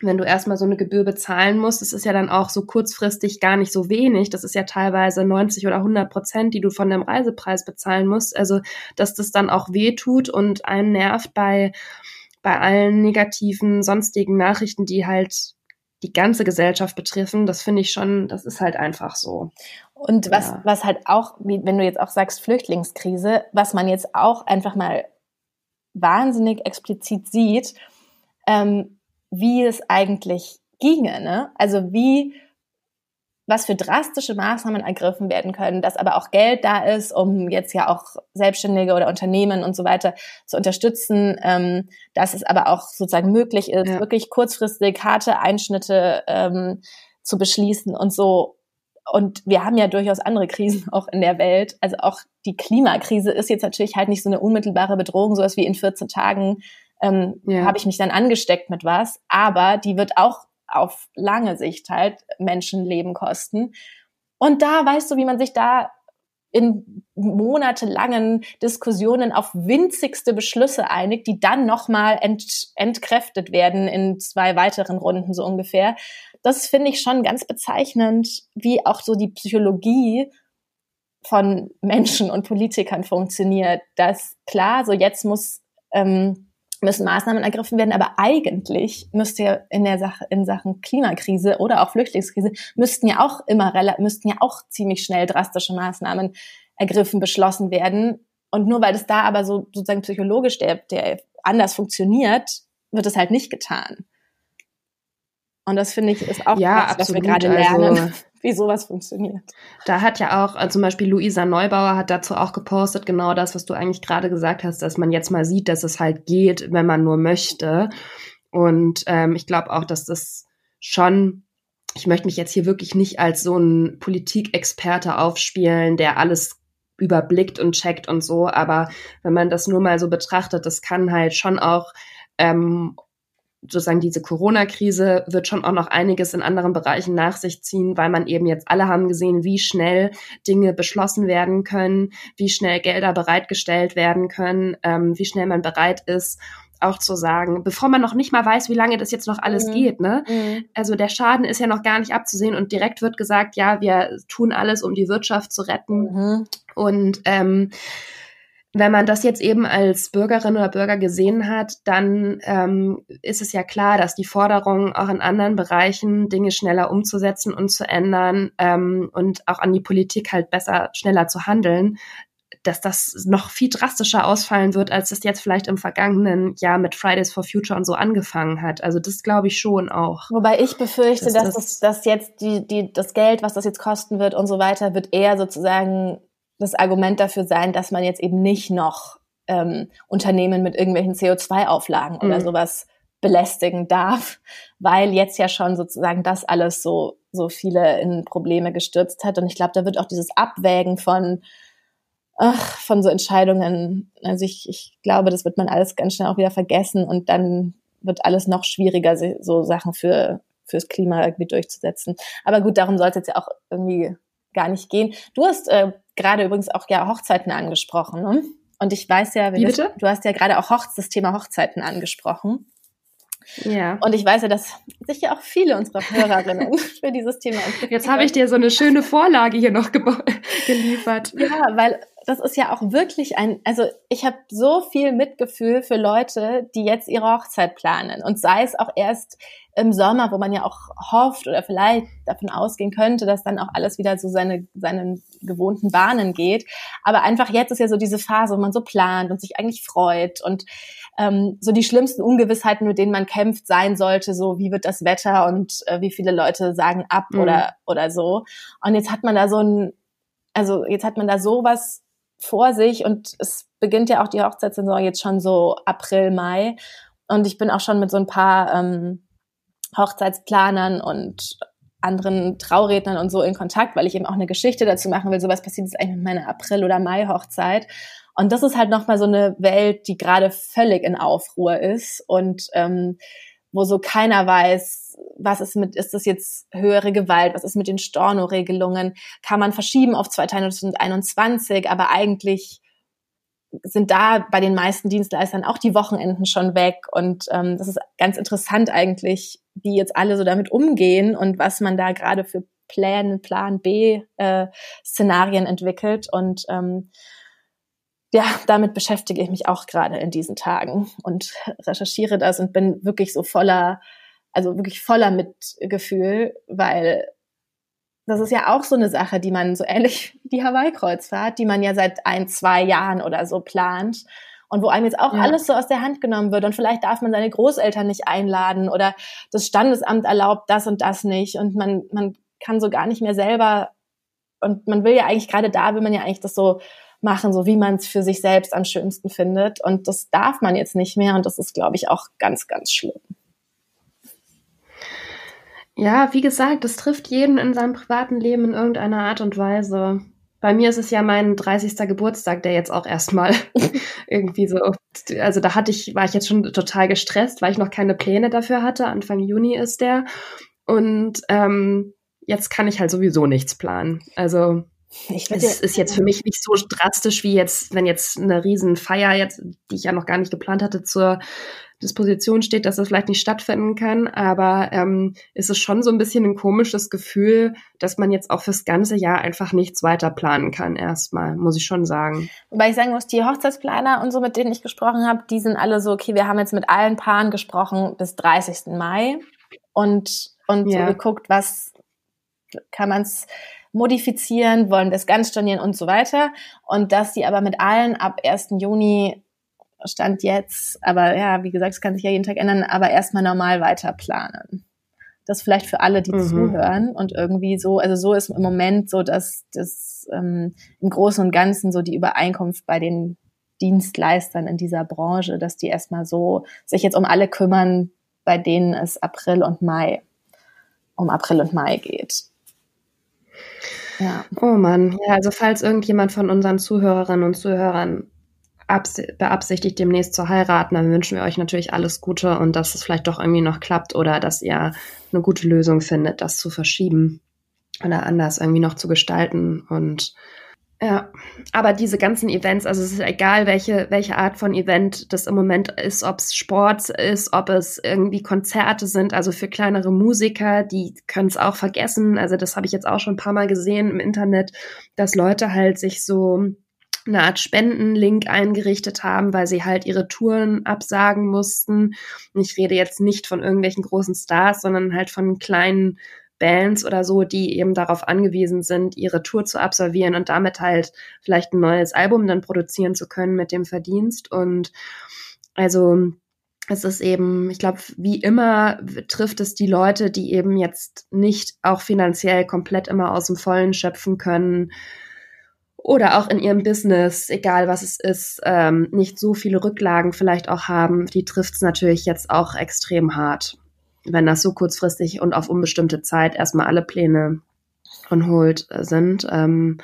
wenn du erstmal so eine Gebühr bezahlen musst, das ist ja dann auch so kurzfristig gar nicht so wenig. Das ist ja teilweise 90 oder 100 Prozent, die du von dem Reisepreis bezahlen musst. Also, dass das dann auch weh tut und einen nervt bei, bei allen negativen sonstigen Nachrichten, die halt die ganze Gesellschaft betreffen, das finde ich schon, das ist halt einfach so. Und was, ja. was halt auch, wenn du jetzt auch sagst Flüchtlingskrise, was man jetzt auch einfach mal wahnsinnig explizit sieht, ähm, wie es eigentlich ginge, ne? Also wie was für drastische Maßnahmen ergriffen werden können, dass aber auch Geld da ist, um jetzt ja auch Selbstständige oder Unternehmen und so weiter zu unterstützen, ähm, dass es aber auch sozusagen möglich ist, ja. wirklich kurzfristig harte Einschnitte ähm, zu beschließen und so. Und wir haben ja durchaus andere Krisen auch in der Welt. Also auch die Klimakrise ist jetzt natürlich halt nicht so eine unmittelbare Bedrohung, sowas wie in 14 Tagen ähm, ja. habe ich mich dann angesteckt mit was. Aber die wird auch auf lange Sicht halt Menschenleben kosten. Und da weißt du, wie man sich da in monatelangen Diskussionen auf winzigste Beschlüsse einigt, die dann nochmal ent, entkräftet werden in zwei weiteren Runden so ungefähr. Das finde ich schon ganz bezeichnend, wie auch so die Psychologie von Menschen und Politikern funktioniert. Dass klar, so jetzt muss ähm, müssen Maßnahmen ergriffen werden, aber eigentlich müsste ja in der Sache, in Sachen Klimakrise oder auch Flüchtlingskrise müssten ja auch immer, müssten ja auch ziemlich schnell drastische Maßnahmen ergriffen, beschlossen werden. Und nur weil es da aber so sozusagen psychologisch der, der anders funktioniert, wird es halt nicht getan. Und das finde ich ist auch ja, was, was wir gerade lernen. Also wie sowas funktioniert. Da hat ja auch, also zum Beispiel Luisa Neubauer hat dazu auch gepostet, genau das, was du eigentlich gerade gesagt hast, dass man jetzt mal sieht, dass es halt geht, wenn man nur möchte. Und ähm, ich glaube auch, dass das schon, ich möchte mich jetzt hier wirklich nicht als so ein Politikexperte aufspielen, der alles überblickt und checkt und so, aber wenn man das nur mal so betrachtet, das kann halt schon auch ähm, sozusagen diese Corona-Krise wird schon auch noch einiges in anderen Bereichen nach sich ziehen, weil man eben jetzt alle haben gesehen, wie schnell Dinge beschlossen werden können, wie schnell Gelder bereitgestellt werden können, ähm, wie schnell man bereit ist, auch zu sagen, bevor man noch nicht mal weiß, wie lange das jetzt noch alles mhm. geht, ne? Mhm. Also der Schaden ist ja noch gar nicht abzusehen und direkt wird gesagt, ja, wir tun alles, um die Wirtschaft zu retten. Mhm. Und ähm, wenn man das jetzt eben als Bürgerin oder Bürger gesehen hat, dann ähm, ist es ja klar, dass die Forderung auch in anderen Bereichen Dinge schneller umzusetzen und zu ändern ähm, und auch an die Politik halt besser, schneller zu handeln, dass das noch viel drastischer ausfallen wird, als es jetzt vielleicht im vergangenen Jahr mit Fridays for Future und so angefangen hat. Also das glaube ich schon auch. Wobei ich befürchte, dass, dass das, dass jetzt die, die, das Geld, was das jetzt kosten wird und so weiter, wird eher sozusagen das Argument dafür sein, dass man jetzt eben nicht noch ähm, Unternehmen mit irgendwelchen CO2-Auflagen mhm. oder sowas belästigen darf, weil jetzt ja schon sozusagen das alles so, so viele in Probleme gestürzt hat. Und ich glaube, da wird auch dieses Abwägen von, ach, von so Entscheidungen, also ich, ich glaube, das wird man alles ganz schnell auch wieder vergessen und dann wird alles noch schwieriger, so Sachen für, fürs Klima irgendwie durchzusetzen. Aber gut, darum soll es jetzt ja auch irgendwie gar nicht gehen. Du hast äh, gerade übrigens auch ja Hochzeiten angesprochen. Ne? Und ich weiß ja, Wie bitte? du hast ja gerade auch Hochz das Thema Hochzeiten angesprochen. Ja. Und ich weiß ja, dass sich ja auch viele unserer Hörerinnen für dieses Thema Jetzt habe ich dir so eine schöne Vorlage hier noch geliefert. Ja, weil das ist ja auch wirklich ein, also ich habe so viel Mitgefühl für Leute, die jetzt ihre Hochzeit planen und sei es auch erst im Sommer, wo man ja auch hofft oder vielleicht davon ausgehen könnte, dass dann auch alles wieder so seine seinen gewohnten Bahnen geht. Aber einfach jetzt ist ja so diese Phase, wo man so plant und sich eigentlich freut und ähm, so die schlimmsten Ungewissheiten, mit denen man kämpft, sein sollte, so wie wird das Wetter und äh, wie viele Leute sagen ab mhm. oder oder so. Und jetzt hat man da so ein, also jetzt hat man da sowas vor sich und es beginnt ja auch die Hochzeitssaison jetzt schon so April, Mai. Und ich bin auch schon mit so ein paar ähm, Hochzeitsplanern und anderen Traurednern und so in Kontakt, weil ich eben auch eine Geschichte dazu machen will. So was passiert jetzt eigentlich mit meiner April- oder Mai-Hochzeit. Und das ist halt nochmal so eine Welt, die gerade völlig in Aufruhr ist und ähm, wo so keiner weiß, was ist mit, ist das jetzt höhere Gewalt, was ist mit den Storno-Regelungen, kann man verschieben auf 2021, aber eigentlich sind da bei den meisten Dienstleistern auch die Wochenenden schon weg. Und ähm, das ist ganz interessant eigentlich, wie jetzt alle so damit umgehen und was man da gerade für Plan, Plan B äh, Szenarien entwickelt. Und ähm, ja, damit beschäftige ich mich auch gerade in diesen Tagen und recherchiere das und bin wirklich so voller, also wirklich voller Mitgefühl, weil das ist ja auch so eine Sache, die man so ähnlich wie die Hawaii-Kreuzfahrt, die man ja seit ein, zwei Jahren oder so plant und wo einem jetzt auch ja. alles so aus der Hand genommen wird und vielleicht darf man seine Großeltern nicht einladen oder das Standesamt erlaubt das und das nicht und man, man kann so gar nicht mehr selber und man will ja eigentlich gerade da, will man ja eigentlich das so machen, so wie man es für sich selbst am schönsten findet und das darf man jetzt nicht mehr und das ist, glaube ich, auch ganz, ganz schlimm. Ja, wie gesagt, das trifft jeden in seinem privaten Leben in irgendeiner Art und Weise. Bei mir ist es ja mein 30. Geburtstag, der jetzt auch erstmal irgendwie so, also da hatte ich, war ich jetzt schon total gestresst, weil ich noch keine Pläne dafür hatte. Anfang Juni ist der. Und ähm, jetzt kann ich halt sowieso nichts planen. Also es ist jetzt für mich nicht so drastisch wie jetzt, wenn jetzt eine Riesenfeier jetzt, die ich ja noch gar nicht geplant hatte, zur Disposition steht, dass das vielleicht nicht stattfinden kann. Aber ähm, ist es schon so ein bisschen ein komisches Gefühl, dass man jetzt auch fürs ganze Jahr einfach nichts weiter planen kann, erstmal, muss ich schon sagen. Wobei ich sagen muss, die Hochzeitsplaner und so, mit denen ich gesprochen habe, die sind alle so, okay, wir haben jetzt mit allen Paaren gesprochen bis 30. Mai und, und ja. so geguckt, was kann man es modifizieren, wollen das ganz stornieren und so weiter. Und dass sie aber mit allen ab 1. Juni Stand jetzt, aber ja, wie gesagt, es kann sich ja jeden Tag ändern, aber erstmal normal weiter planen. Das vielleicht für alle, die mhm. zuhören und irgendwie so, also so ist im Moment so, dass das ähm, im Großen und Ganzen so die Übereinkunft bei den Dienstleistern in dieser Branche, dass die erstmal so sich jetzt um alle kümmern, bei denen es April und Mai, um April und Mai geht. Ja. Oh Mann, ja, also falls irgendjemand von unseren Zuhörerinnen und Zuhörern beabsichtigt, demnächst zu heiraten, dann wünschen wir euch natürlich alles Gute und dass es vielleicht doch irgendwie noch klappt oder dass ihr eine gute Lösung findet, das zu verschieben oder anders irgendwie noch zu gestalten und ja, aber diese ganzen Events, also es ist egal, welche, welche Art von Event das im Moment ist, ob es Sport ist, ob es irgendwie Konzerte sind, also für kleinere Musiker, die können es auch vergessen. Also das habe ich jetzt auch schon ein paar Mal gesehen im Internet, dass Leute halt sich so eine Art Spendenlink eingerichtet haben, weil sie halt ihre Touren absagen mussten. Und ich rede jetzt nicht von irgendwelchen großen Stars, sondern halt von kleinen Bands oder so, die eben darauf angewiesen sind, ihre Tour zu absolvieren und damit halt vielleicht ein neues Album dann produzieren zu können mit dem Verdienst. Und also es ist eben, ich glaube, wie immer trifft es die Leute, die eben jetzt nicht auch finanziell komplett immer aus dem Vollen schöpfen können oder auch in ihrem Business, egal was es ist, ähm, nicht so viele Rücklagen vielleicht auch haben, die trifft es natürlich jetzt auch extrem hart, wenn das so kurzfristig und auf unbestimmte Zeit erstmal alle Pläne on hold sind. Ähm,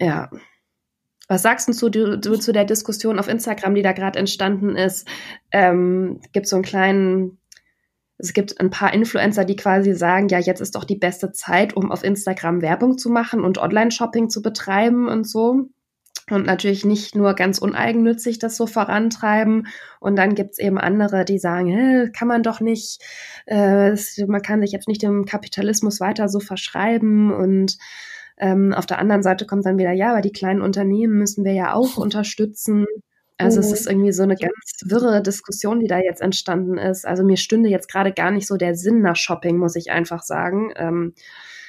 ja. Was sagst du, du, du zu der Diskussion auf Instagram, die da gerade entstanden ist? Ähm, gibt so einen kleinen es gibt ein paar Influencer, die quasi sagen, ja, jetzt ist doch die beste Zeit, um auf Instagram Werbung zu machen und Online-Shopping zu betreiben und so. Und natürlich nicht nur ganz uneigennützig das so vorantreiben. Und dann gibt's eben andere, die sagen, Hä, kann man doch nicht, äh, man kann sich jetzt nicht dem Kapitalismus weiter so verschreiben und Ähm, auf der anderen Seite kommt dann wieder, ja, aber die kleinen Unternehmen müssen wir ja auch unterstützen. Also mhm. es ist irgendwie so eine ganz wirre Diskussion, die da jetzt entstanden ist. Also mir stünde jetzt gerade gar nicht so der Sinn nach Shopping, muss ich einfach sagen. Ähm,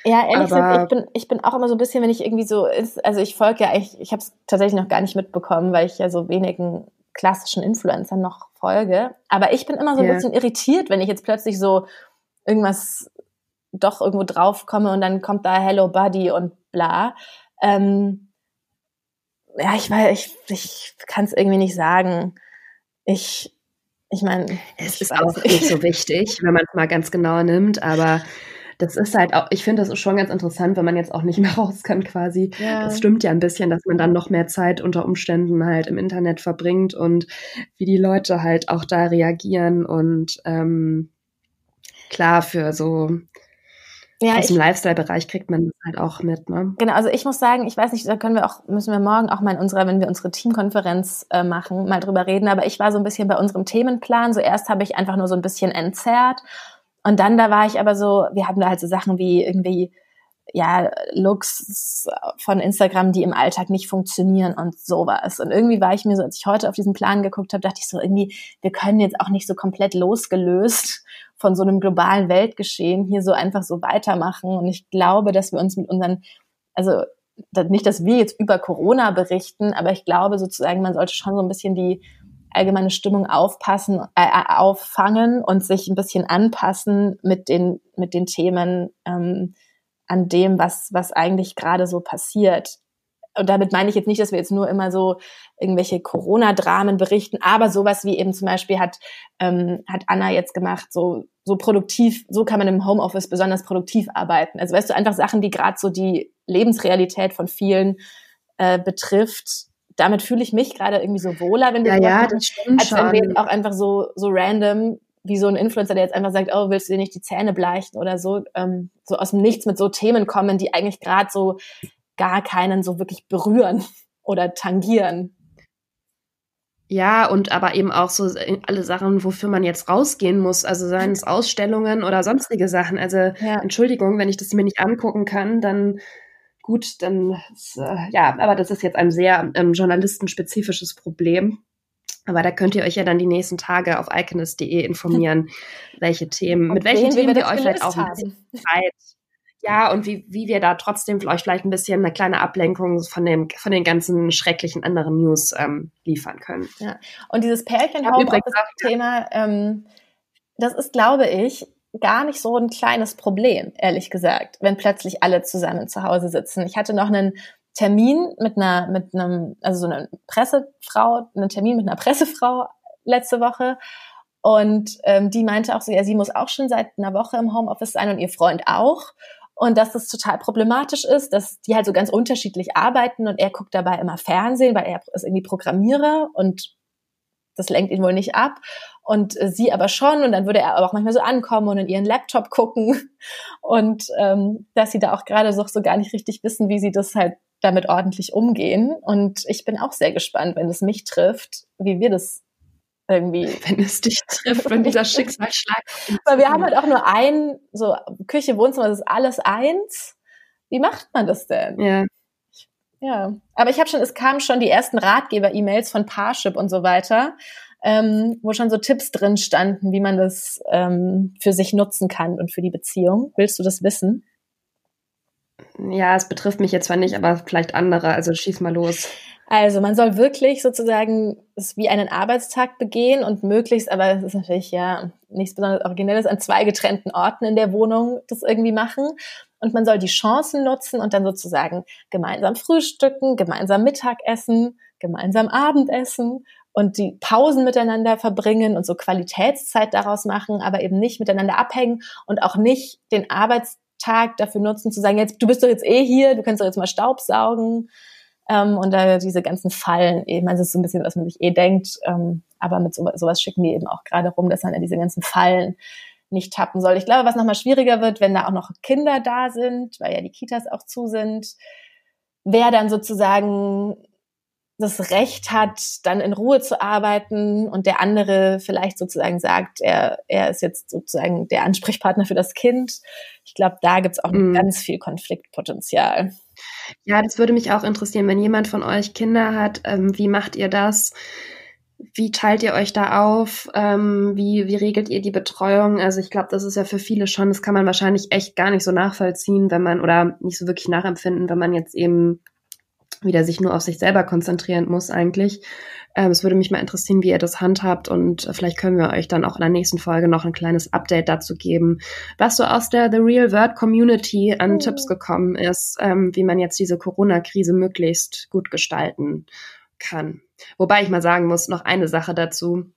ja, ehrlich gesagt, ich bin, ich bin auch immer so ein bisschen, wenn ich irgendwie so ist, also ich folge ja, ich, ich habe es tatsächlich noch gar nicht mitbekommen, weil ich ja so wenigen klassischen Influencern noch folge. Aber ich bin immer so ein yeah. bisschen irritiert, wenn ich jetzt plötzlich so irgendwas doch irgendwo drauf komme und dann kommt da Hello Buddy und bla. Ähm, ja, ich weiß, ich, ich kann es irgendwie nicht sagen. Ich, ich meine, es ist auch nicht so wichtig, wenn man es mal ganz genau nimmt, aber das ist halt auch, ich finde das ist schon ganz interessant, wenn man jetzt auch nicht mehr raus kann quasi. Ja. Das stimmt ja ein bisschen, dass man dann noch mehr Zeit unter Umständen halt im Internet verbringt und wie die Leute halt auch da reagieren und ähm, klar für so ja, aus dem Lifestyle-Bereich kriegt man das halt auch mit, ne? Genau, also ich muss sagen, ich weiß nicht, da können wir auch, müssen wir morgen auch mal in unserer, wenn wir unsere Teamkonferenz äh, machen, mal drüber reden. Aber ich war so ein bisschen bei unserem Themenplan. So erst habe ich einfach nur so ein bisschen entzerrt. Und dann da war ich aber so, wir hatten da halt so Sachen wie irgendwie, ja, Looks von Instagram, die im Alltag nicht funktionieren und sowas. Und irgendwie war ich mir so, als ich heute auf diesen Plan geguckt habe, dachte ich so irgendwie, wir können jetzt auch nicht so komplett losgelöst von so einem globalen Weltgeschehen hier so einfach so weitermachen. Und ich glaube, dass wir uns mit unseren, also nicht, dass wir jetzt über Corona berichten, aber ich glaube sozusagen, man sollte schon so ein bisschen die allgemeine Stimmung aufpassen, äh, äh auffangen und sich ein bisschen anpassen mit den, mit den Themen ähm, an dem, was, was eigentlich gerade so passiert und damit meine ich jetzt nicht, dass wir jetzt nur immer so irgendwelche Corona-Dramen berichten, aber sowas wie eben zum Beispiel hat, ähm, hat Anna jetzt gemacht, so, so produktiv, so kann man im Homeoffice besonders produktiv arbeiten. Also weißt du, einfach Sachen, die gerade so die Lebensrealität von vielen äh, betrifft. Damit fühle ich mich gerade irgendwie so wohler, wenn du ja, ja, das stimmt als wenn wir jetzt auch einfach so, so random wie so ein Influencer, der jetzt einfach sagt, oh, willst du dir nicht die Zähne bleichen oder so, ähm, so aus dem Nichts mit so Themen kommen, die eigentlich gerade so gar keinen so wirklich berühren oder tangieren. Ja, und aber eben auch so alle Sachen, wofür man jetzt rausgehen muss, also seien es Ausstellungen oder sonstige Sachen. Also ja. Entschuldigung, wenn ich das mir nicht angucken kann, dann gut, dann äh, ja, aber das ist jetzt ein sehr ähm, journalistenspezifisches Problem. Aber da könnt ihr euch ja dann die nächsten Tage auf iconist.de informieren, welche Themen, und mit welchen Themen wir, wir euch vielleicht auch ein bisschen Zeit ja, und wie, wie wir da trotzdem vielleicht, vielleicht ein bisschen eine kleine Ablenkung von, dem, von den ganzen schrecklichen anderen News ähm, liefern können. Ja. Und dieses Pärchen-Homeoffice-Thema, ähm, das ist, glaube ich, gar nicht so ein kleines Problem, ehrlich gesagt, wenn plötzlich alle zusammen zu Hause sitzen. Ich hatte noch einen Termin mit einer, mit einem, also so einer Pressefrau, einen Termin mit einer Pressefrau letzte Woche. Und ähm, die meinte auch so, ja, sie muss auch schon seit einer Woche im Homeoffice sein und ihr Freund auch und dass das total problematisch ist, dass die halt so ganz unterschiedlich arbeiten und er guckt dabei immer Fernsehen, weil er ist irgendwie Programmierer und das lenkt ihn wohl nicht ab. Und äh, sie aber schon und dann würde er aber auch manchmal so ankommen und in ihren Laptop gucken. Und ähm, dass sie da auch gerade so, so gar nicht richtig wissen, wie sie das halt damit ordentlich umgehen. Und ich bin auch sehr gespannt, wenn es mich trifft, wie wir das irgendwie. Wenn es dich trifft, wenn dieser Schicksalsschlag. Weil wir haben halt auch nur ein, so Küche, Wohnzimmer, das ist alles eins. Wie macht man das denn? Ja. Ja, aber ich habe schon, es kamen schon die ersten Ratgeber-E-Mails von Parship und so weiter, ähm, wo schon so Tipps drin standen, wie man das ähm, für sich nutzen kann und für die Beziehung. Willst du das wissen? Ja, es betrifft mich jetzt zwar nicht, aber vielleicht andere. Also schieß mal los. Also man soll wirklich sozusagen es wie einen Arbeitstag begehen und möglichst, aber es ist natürlich ja nichts besonders Originelles, an zwei getrennten Orten in der Wohnung das irgendwie machen. Und man soll die Chancen nutzen und dann sozusagen gemeinsam frühstücken, gemeinsam Mittagessen, gemeinsam Abendessen und die Pausen miteinander verbringen und so Qualitätszeit daraus machen, aber eben nicht miteinander abhängen und auch nicht den Arbeitstag dafür nutzen zu sagen, jetzt du bist doch jetzt eh hier, du kannst doch jetzt mal Staub saugen ähm, und da diese ganzen Fallen eben, also es ist so ein bisschen, was man sich eh denkt, ähm, aber mit so, sowas schicken die eben auch gerade rum, dass man ja diese ganzen Fallen nicht tappen soll. Ich glaube, was nochmal schwieriger wird, wenn da auch noch Kinder da sind, weil ja die Kitas auch zu sind, wer dann sozusagen das Recht hat, dann in Ruhe zu arbeiten und der andere vielleicht sozusagen sagt, er, er ist jetzt sozusagen der Ansprechpartner für das Kind. Ich glaube, da gibt's auch mhm. ganz viel Konfliktpotenzial. Ja, das würde mich auch interessieren, wenn jemand von euch Kinder hat, ähm, wie macht ihr das? Wie teilt ihr euch da auf? Ähm, wie, wie regelt ihr die Betreuung? Also ich glaube, das ist ja für viele schon, das kann man wahrscheinlich echt gar nicht so nachvollziehen, wenn man oder nicht so wirklich nachempfinden, wenn man jetzt eben wieder sich nur auf sich selber konzentrieren muss eigentlich. Ähm, es würde mich mal interessieren, wie ihr das handhabt und vielleicht können wir euch dann auch in der nächsten Folge noch ein kleines Update dazu geben, was so aus der The Real World Community an oh. Tipps gekommen ist, ähm, wie man jetzt diese Corona-Krise möglichst gut gestalten kann. Wobei ich mal sagen muss, noch eine Sache dazu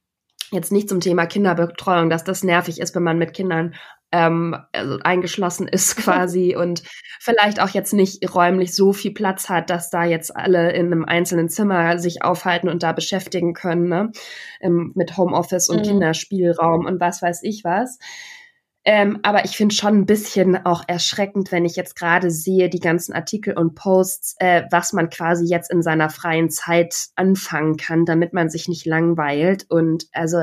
jetzt nicht zum Thema Kinderbetreuung, dass das nervig ist, wenn man mit Kindern ähm, also eingeschlossen ist quasi und vielleicht auch jetzt nicht räumlich so viel Platz hat, dass da jetzt alle in einem einzelnen Zimmer sich aufhalten und da beschäftigen können, ne? Ähm, mit Homeoffice und mhm. Kinderspielraum und was weiß ich was. Ähm, aber ich finde schon ein bisschen auch erschreckend, wenn ich jetzt gerade sehe, die ganzen Artikel und Posts, äh, was man quasi jetzt in seiner freien Zeit anfangen kann, damit man sich nicht langweilt. Und also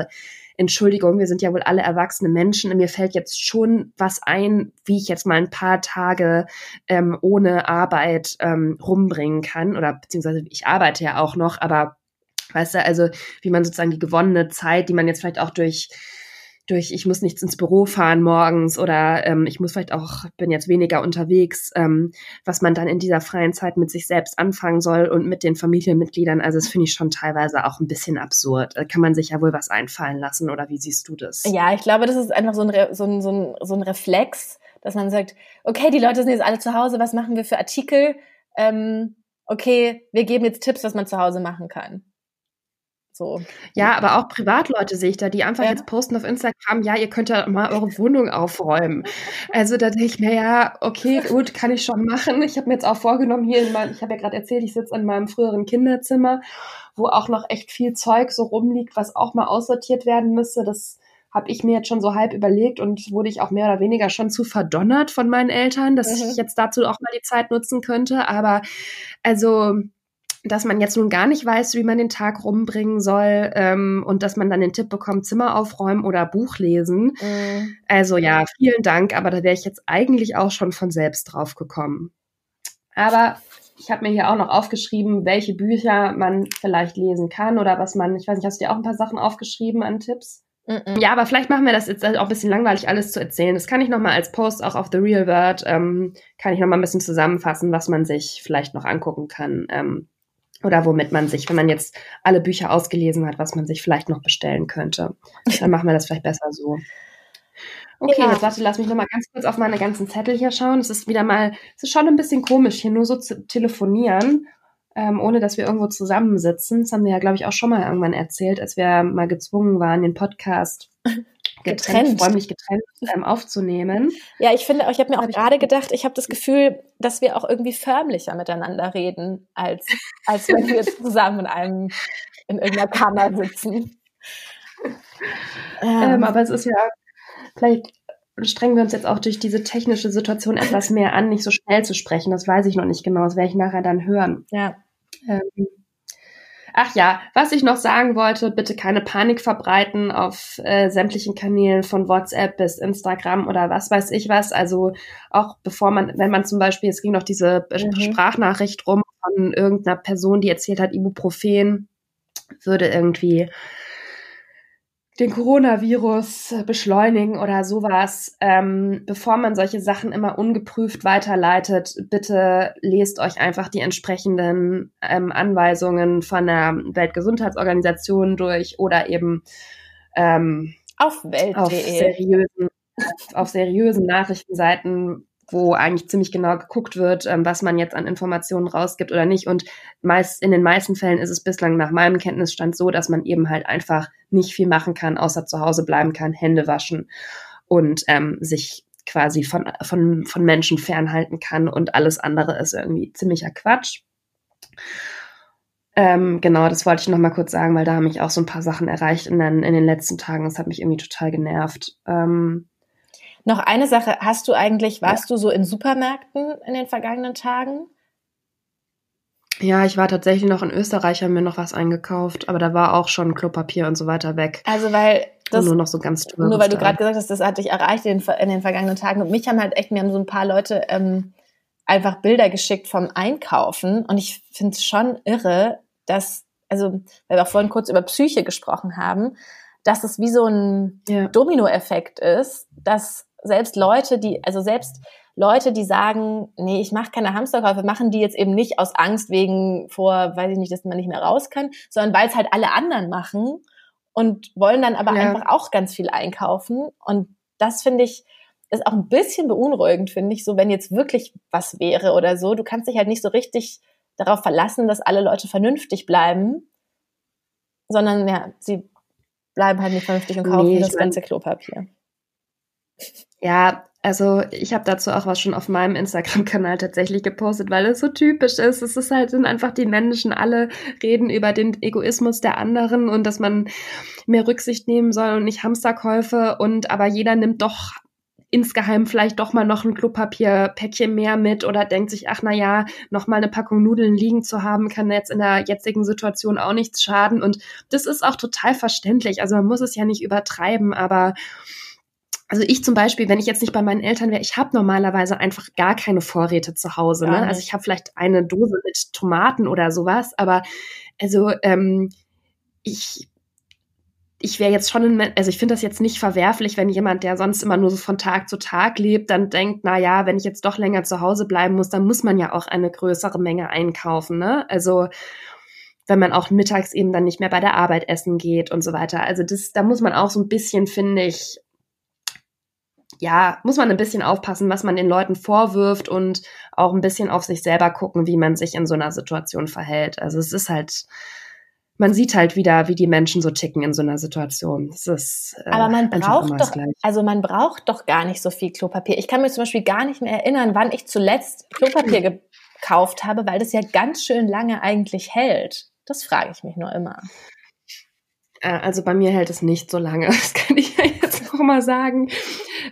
Entschuldigung, wir sind ja wohl alle erwachsene Menschen. Mir fällt jetzt schon was ein, wie ich jetzt mal ein paar Tage ähm, ohne Arbeit ähm, rumbringen kann. Oder beziehungsweise ich arbeite ja auch noch, aber weißt du, also wie man sozusagen die gewonnene Zeit, die man jetzt vielleicht auch durch durch, ich muss nichts ins Büro fahren morgens oder ähm, ich muss vielleicht auch, bin jetzt weniger unterwegs, ähm, was man dann in dieser freien Zeit mit sich selbst anfangen soll und mit den Familienmitgliedern. Also das finde ich schon teilweise auch ein bisschen absurd. Da kann man sich ja wohl was einfallen lassen oder wie siehst du das? Ja, ich glaube, das ist einfach so ein, Re so ein, so ein, so ein Reflex, dass man sagt, okay, die Leute sind jetzt alle zu Hause, was machen wir für Artikel? Ähm, okay, wir geben jetzt Tipps, was man zu Hause machen kann. So. Ja, aber auch Privatleute sehe ich da, die einfach ja. jetzt posten auf Instagram, ja, ihr könnt ja mal eure Wohnung aufräumen. Also da denke ich mir, ja, okay, gut, kann ich schon machen. Ich habe mir jetzt auch vorgenommen, hier in meinem, ich habe ja gerade erzählt, ich sitze in meinem früheren Kinderzimmer, wo auch noch echt viel Zeug so rumliegt, was auch mal aussortiert werden müsste. Das habe ich mir jetzt schon so halb überlegt und wurde ich auch mehr oder weniger schon zu verdonnert von meinen Eltern, dass mhm. ich jetzt dazu auch mal die Zeit nutzen könnte. Aber also dass man jetzt nun gar nicht weiß, wie man den Tag rumbringen soll ähm, und dass man dann den Tipp bekommt, Zimmer aufräumen oder Buch lesen. Mhm. Also ja, vielen Dank, aber da wäre ich jetzt eigentlich auch schon von selbst drauf gekommen. Aber ich habe mir hier auch noch aufgeschrieben, welche Bücher man vielleicht lesen kann oder was man, ich weiß nicht, hast du dir auch ein paar Sachen aufgeschrieben an Tipps? Mhm. Ja, aber vielleicht machen wir das jetzt auch ein bisschen langweilig, alles zu erzählen. Das kann ich nochmal als Post auch auf The Real World, ähm, kann ich nochmal ein bisschen zusammenfassen, was man sich vielleicht noch angucken kann. Ähm, oder womit man sich, wenn man jetzt alle Bücher ausgelesen hat, was man sich vielleicht noch bestellen könnte. Dann machen wir das vielleicht besser so. Okay, ja. jetzt warte, lass mich noch mal ganz kurz auf meine ganzen Zettel hier schauen. Es ist wieder mal, es ist schon ein bisschen komisch, hier nur so zu telefonieren, ähm, ohne dass wir irgendwo zusammensitzen. Das haben wir ja, glaube ich, auch schon mal irgendwann erzählt, als wir mal gezwungen waren, den Podcast getrennt, getrennt. räumlich getrennt ähm, aufzunehmen. Ja, ich finde, ich habe mir auch gerade gedacht, ich habe das Gefühl, dass wir auch irgendwie förmlicher miteinander reden, als, als wenn wir zusammen in einem, in irgendeiner Kammer sitzen. Ähm, ähm, aber es ist ja, vielleicht strengen wir uns jetzt auch durch diese technische Situation etwas mehr an, nicht so schnell zu sprechen. Das weiß ich noch nicht genau. Das werde ich nachher dann hören. Ja. Ähm, Ach ja, was ich noch sagen wollte, bitte keine Panik verbreiten auf äh, sämtlichen Kanälen von WhatsApp bis Instagram oder was weiß ich was. Also auch bevor man, wenn man zum Beispiel, es ging noch diese mhm. Sprachnachricht rum von irgendeiner Person, die erzählt hat, Ibuprofen würde irgendwie den Coronavirus beschleunigen oder sowas, ähm, bevor man solche Sachen immer ungeprüft weiterleitet, bitte lest euch einfach die entsprechenden ähm, Anweisungen von der Weltgesundheitsorganisation durch oder eben ähm, auf Welt.de. Auf seriösen, auf seriösen Nachrichtenseiten wo eigentlich ziemlich genau geguckt wird, ähm, was man jetzt an Informationen rausgibt oder nicht. Und meist, in den meisten Fällen ist es bislang nach meinem Kenntnisstand so, dass man eben halt einfach nicht viel machen kann, außer zu Hause bleiben kann, Hände waschen und ähm, sich quasi von, von, von Menschen fernhalten kann und alles andere ist irgendwie ziemlicher Quatsch. Ähm, genau, das wollte ich noch mal kurz sagen, weil da haben mich auch so ein paar Sachen erreicht in den, in den letzten Tagen. Das hat mich irgendwie total genervt. Ähm, noch eine Sache, hast du eigentlich, warst ja. du so in Supermärkten in den vergangenen Tagen? Ja, ich war tatsächlich noch in Österreich, haben mir noch was eingekauft, aber da war auch schon Klopapier und so weiter weg. Also weil das, nur noch so ganz Nur weil du gerade gesagt hast, das hat dich erreicht in, in, den vergangenen Tagen. Und mich haben halt echt, mir haben so ein paar Leute ähm, einfach Bilder geschickt vom Einkaufen. Und ich finde es schon irre, dass, also, weil wir auch vorhin kurz über Psyche gesprochen haben, dass es wie so ein ja. Dominoeffekt ist, dass selbst Leute, die, also selbst Leute, die sagen, nee, ich mache keine Hamsterkäufe, machen die jetzt eben nicht aus Angst wegen vor, weiß ich nicht, dass man nicht mehr raus kann, sondern weil es halt alle anderen machen und wollen dann aber ja. einfach auch ganz viel einkaufen. Und das finde ich, ist auch ein bisschen beunruhigend, finde ich, so wenn jetzt wirklich was wäre oder so. Du kannst dich halt nicht so richtig darauf verlassen, dass alle Leute vernünftig bleiben, sondern ja, sie bleiben halt nicht vernünftig und kaufen nee, das ganze Klopapier. Ja, also ich habe dazu auch was schon auf meinem Instagram-Kanal tatsächlich gepostet, weil es so typisch ist. Es ist halt, sind einfach die Menschen, alle reden über den Egoismus der anderen und dass man mehr Rücksicht nehmen soll und nicht Hamsterkäufe und aber jeder nimmt doch insgeheim vielleicht doch mal noch ein Klopapierpäckchen mehr mit oder denkt sich, ach na ja, noch mal eine Packung Nudeln liegen zu haben, kann jetzt in der jetzigen Situation auch nichts schaden und das ist auch total verständlich. Also man muss es ja nicht übertreiben, aber also ich zum Beispiel, wenn ich jetzt nicht bei meinen Eltern wäre, ich habe normalerweise einfach gar keine Vorräte zu Hause. Ne? Also ich habe vielleicht eine Dose mit Tomaten oder sowas, aber also ähm, ich ich wäre jetzt schon, in, also ich finde das jetzt nicht verwerflich, wenn jemand, der sonst immer nur so von Tag zu Tag lebt, dann denkt, na ja, wenn ich jetzt doch länger zu Hause bleiben muss, dann muss man ja auch eine größere Menge einkaufen, ne? Also wenn man auch mittags eben dann nicht mehr bei der Arbeit essen geht und so weiter. Also das, da muss man auch so ein bisschen, finde ich, ja, muss man ein bisschen aufpassen, was man den Leuten vorwirft und auch ein bisschen auf sich selber gucken, wie man sich in so einer Situation verhält. Also es ist halt, man sieht halt wieder, wie die Menschen so ticken in so einer Situation. Das ist, äh, Aber man braucht doch, also man braucht doch gar nicht so viel Klopapier. Ich kann mir zum Beispiel gar nicht mehr erinnern, wann ich zuletzt Klopapier gekauft habe, weil das ja ganz schön lange eigentlich hält. Das frage ich mich nur immer. Äh, also bei mir hält es nicht so lange. Das kann ich ja jetzt noch mal sagen.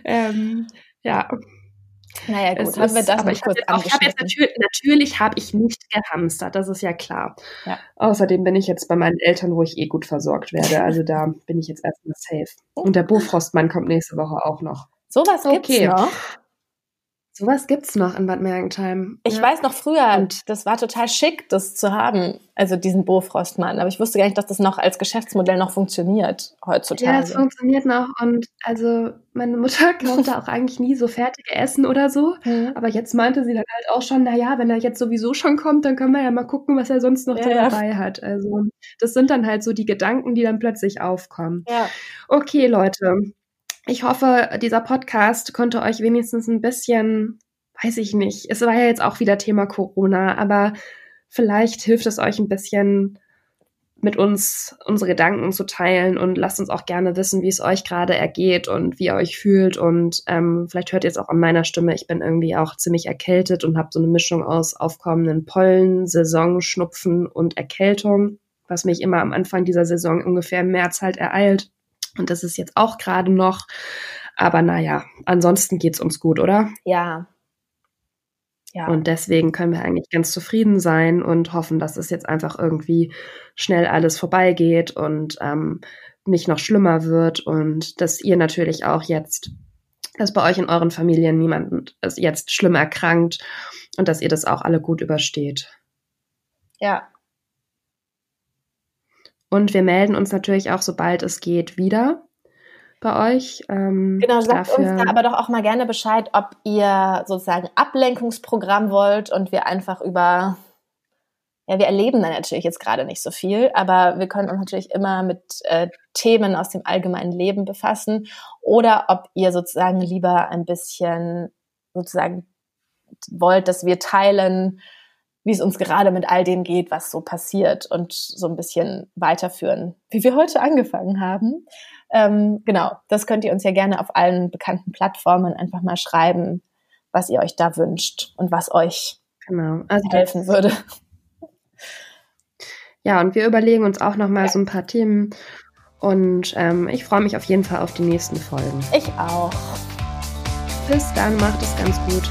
Ähm, ja. Naja, gut, es haben wir das aber ich kurz auch, hab jetzt natürlich, natürlich habe ich nicht gehamstert, das ist ja klar. Ja. Außerdem bin ich jetzt bei meinen Eltern, wo ich eh gut versorgt werde. Also da bin ich jetzt erstmal safe. Und der Bofrostmann kommt nächste Woche auch noch. Sowas gibt's okay. noch. Sowas gibt's noch in Bad Mergentheim. Ich ja. weiß noch früher, und das war total schick, das zu haben, also diesen Bofrostmann. Aber ich wusste gar nicht, dass das noch als Geschäftsmodell noch funktioniert heutzutage. Ja, es funktioniert noch und also meine Mutter kauft da auch eigentlich nie so fertige Essen oder so. Mhm. Aber jetzt meinte sie dann halt auch schon, na ja, wenn er jetzt sowieso schon kommt, dann können wir ja mal gucken, was er sonst noch ja. dabei hat. Also das sind dann halt so die Gedanken, die dann plötzlich aufkommen. Ja. Okay, Leute. Ich hoffe, dieser Podcast konnte euch wenigstens ein bisschen, weiß ich nicht, es war ja jetzt auch wieder Thema Corona, aber vielleicht hilft es euch ein bisschen mit uns unsere Gedanken zu teilen und lasst uns auch gerne wissen, wie es euch gerade ergeht und wie ihr euch fühlt. Und ähm, vielleicht hört ihr es auch an meiner Stimme. Ich bin irgendwie auch ziemlich erkältet und habe so eine Mischung aus aufkommenden Pollen, Saison, Schnupfen und Erkältung, was mich immer am Anfang dieser Saison ungefähr im März halt ereilt. Und das ist jetzt auch gerade noch. Aber naja, ansonsten geht's uns gut, oder? Ja. Ja. Und deswegen können wir eigentlich ganz zufrieden sein und hoffen, dass es jetzt einfach irgendwie schnell alles vorbeigeht und ähm, nicht noch schlimmer wird und dass ihr natürlich auch jetzt, dass bei euch in euren Familien niemand jetzt schlimm erkrankt und dass ihr das auch alle gut übersteht. Ja, und wir melden uns natürlich auch, sobald es geht, wieder bei euch. Ähm, genau, sagt dafür. uns da aber doch auch mal gerne Bescheid, ob ihr sozusagen Ablenkungsprogramm wollt und wir einfach über, ja, wir erleben da natürlich jetzt gerade nicht so viel, aber wir können uns natürlich immer mit äh, Themen aus dem allgemeinen Leben befassen oder ob ihr sozusagen lieber ein bisschen sozusagen wollt, dass wir teilen, wie es uns gerade mit all dem geht, was so passiert und so ein bisschen weiterführen, wie wir heute angefangen haben. Ähm, genau, das könnt ihr uns ja gerne auf allen bekannten Plattformen einfach mal schreiben, was ihr euch da wünscht und was euch genau. also helfen würde. Ja, und wir überlegen uns auch noch mal ja. so ein paar Themen und ähm, ich freue mich auf jeden Fall auf die nächsten Folgen. Ich auch. Bis dann, macht es ganz gut.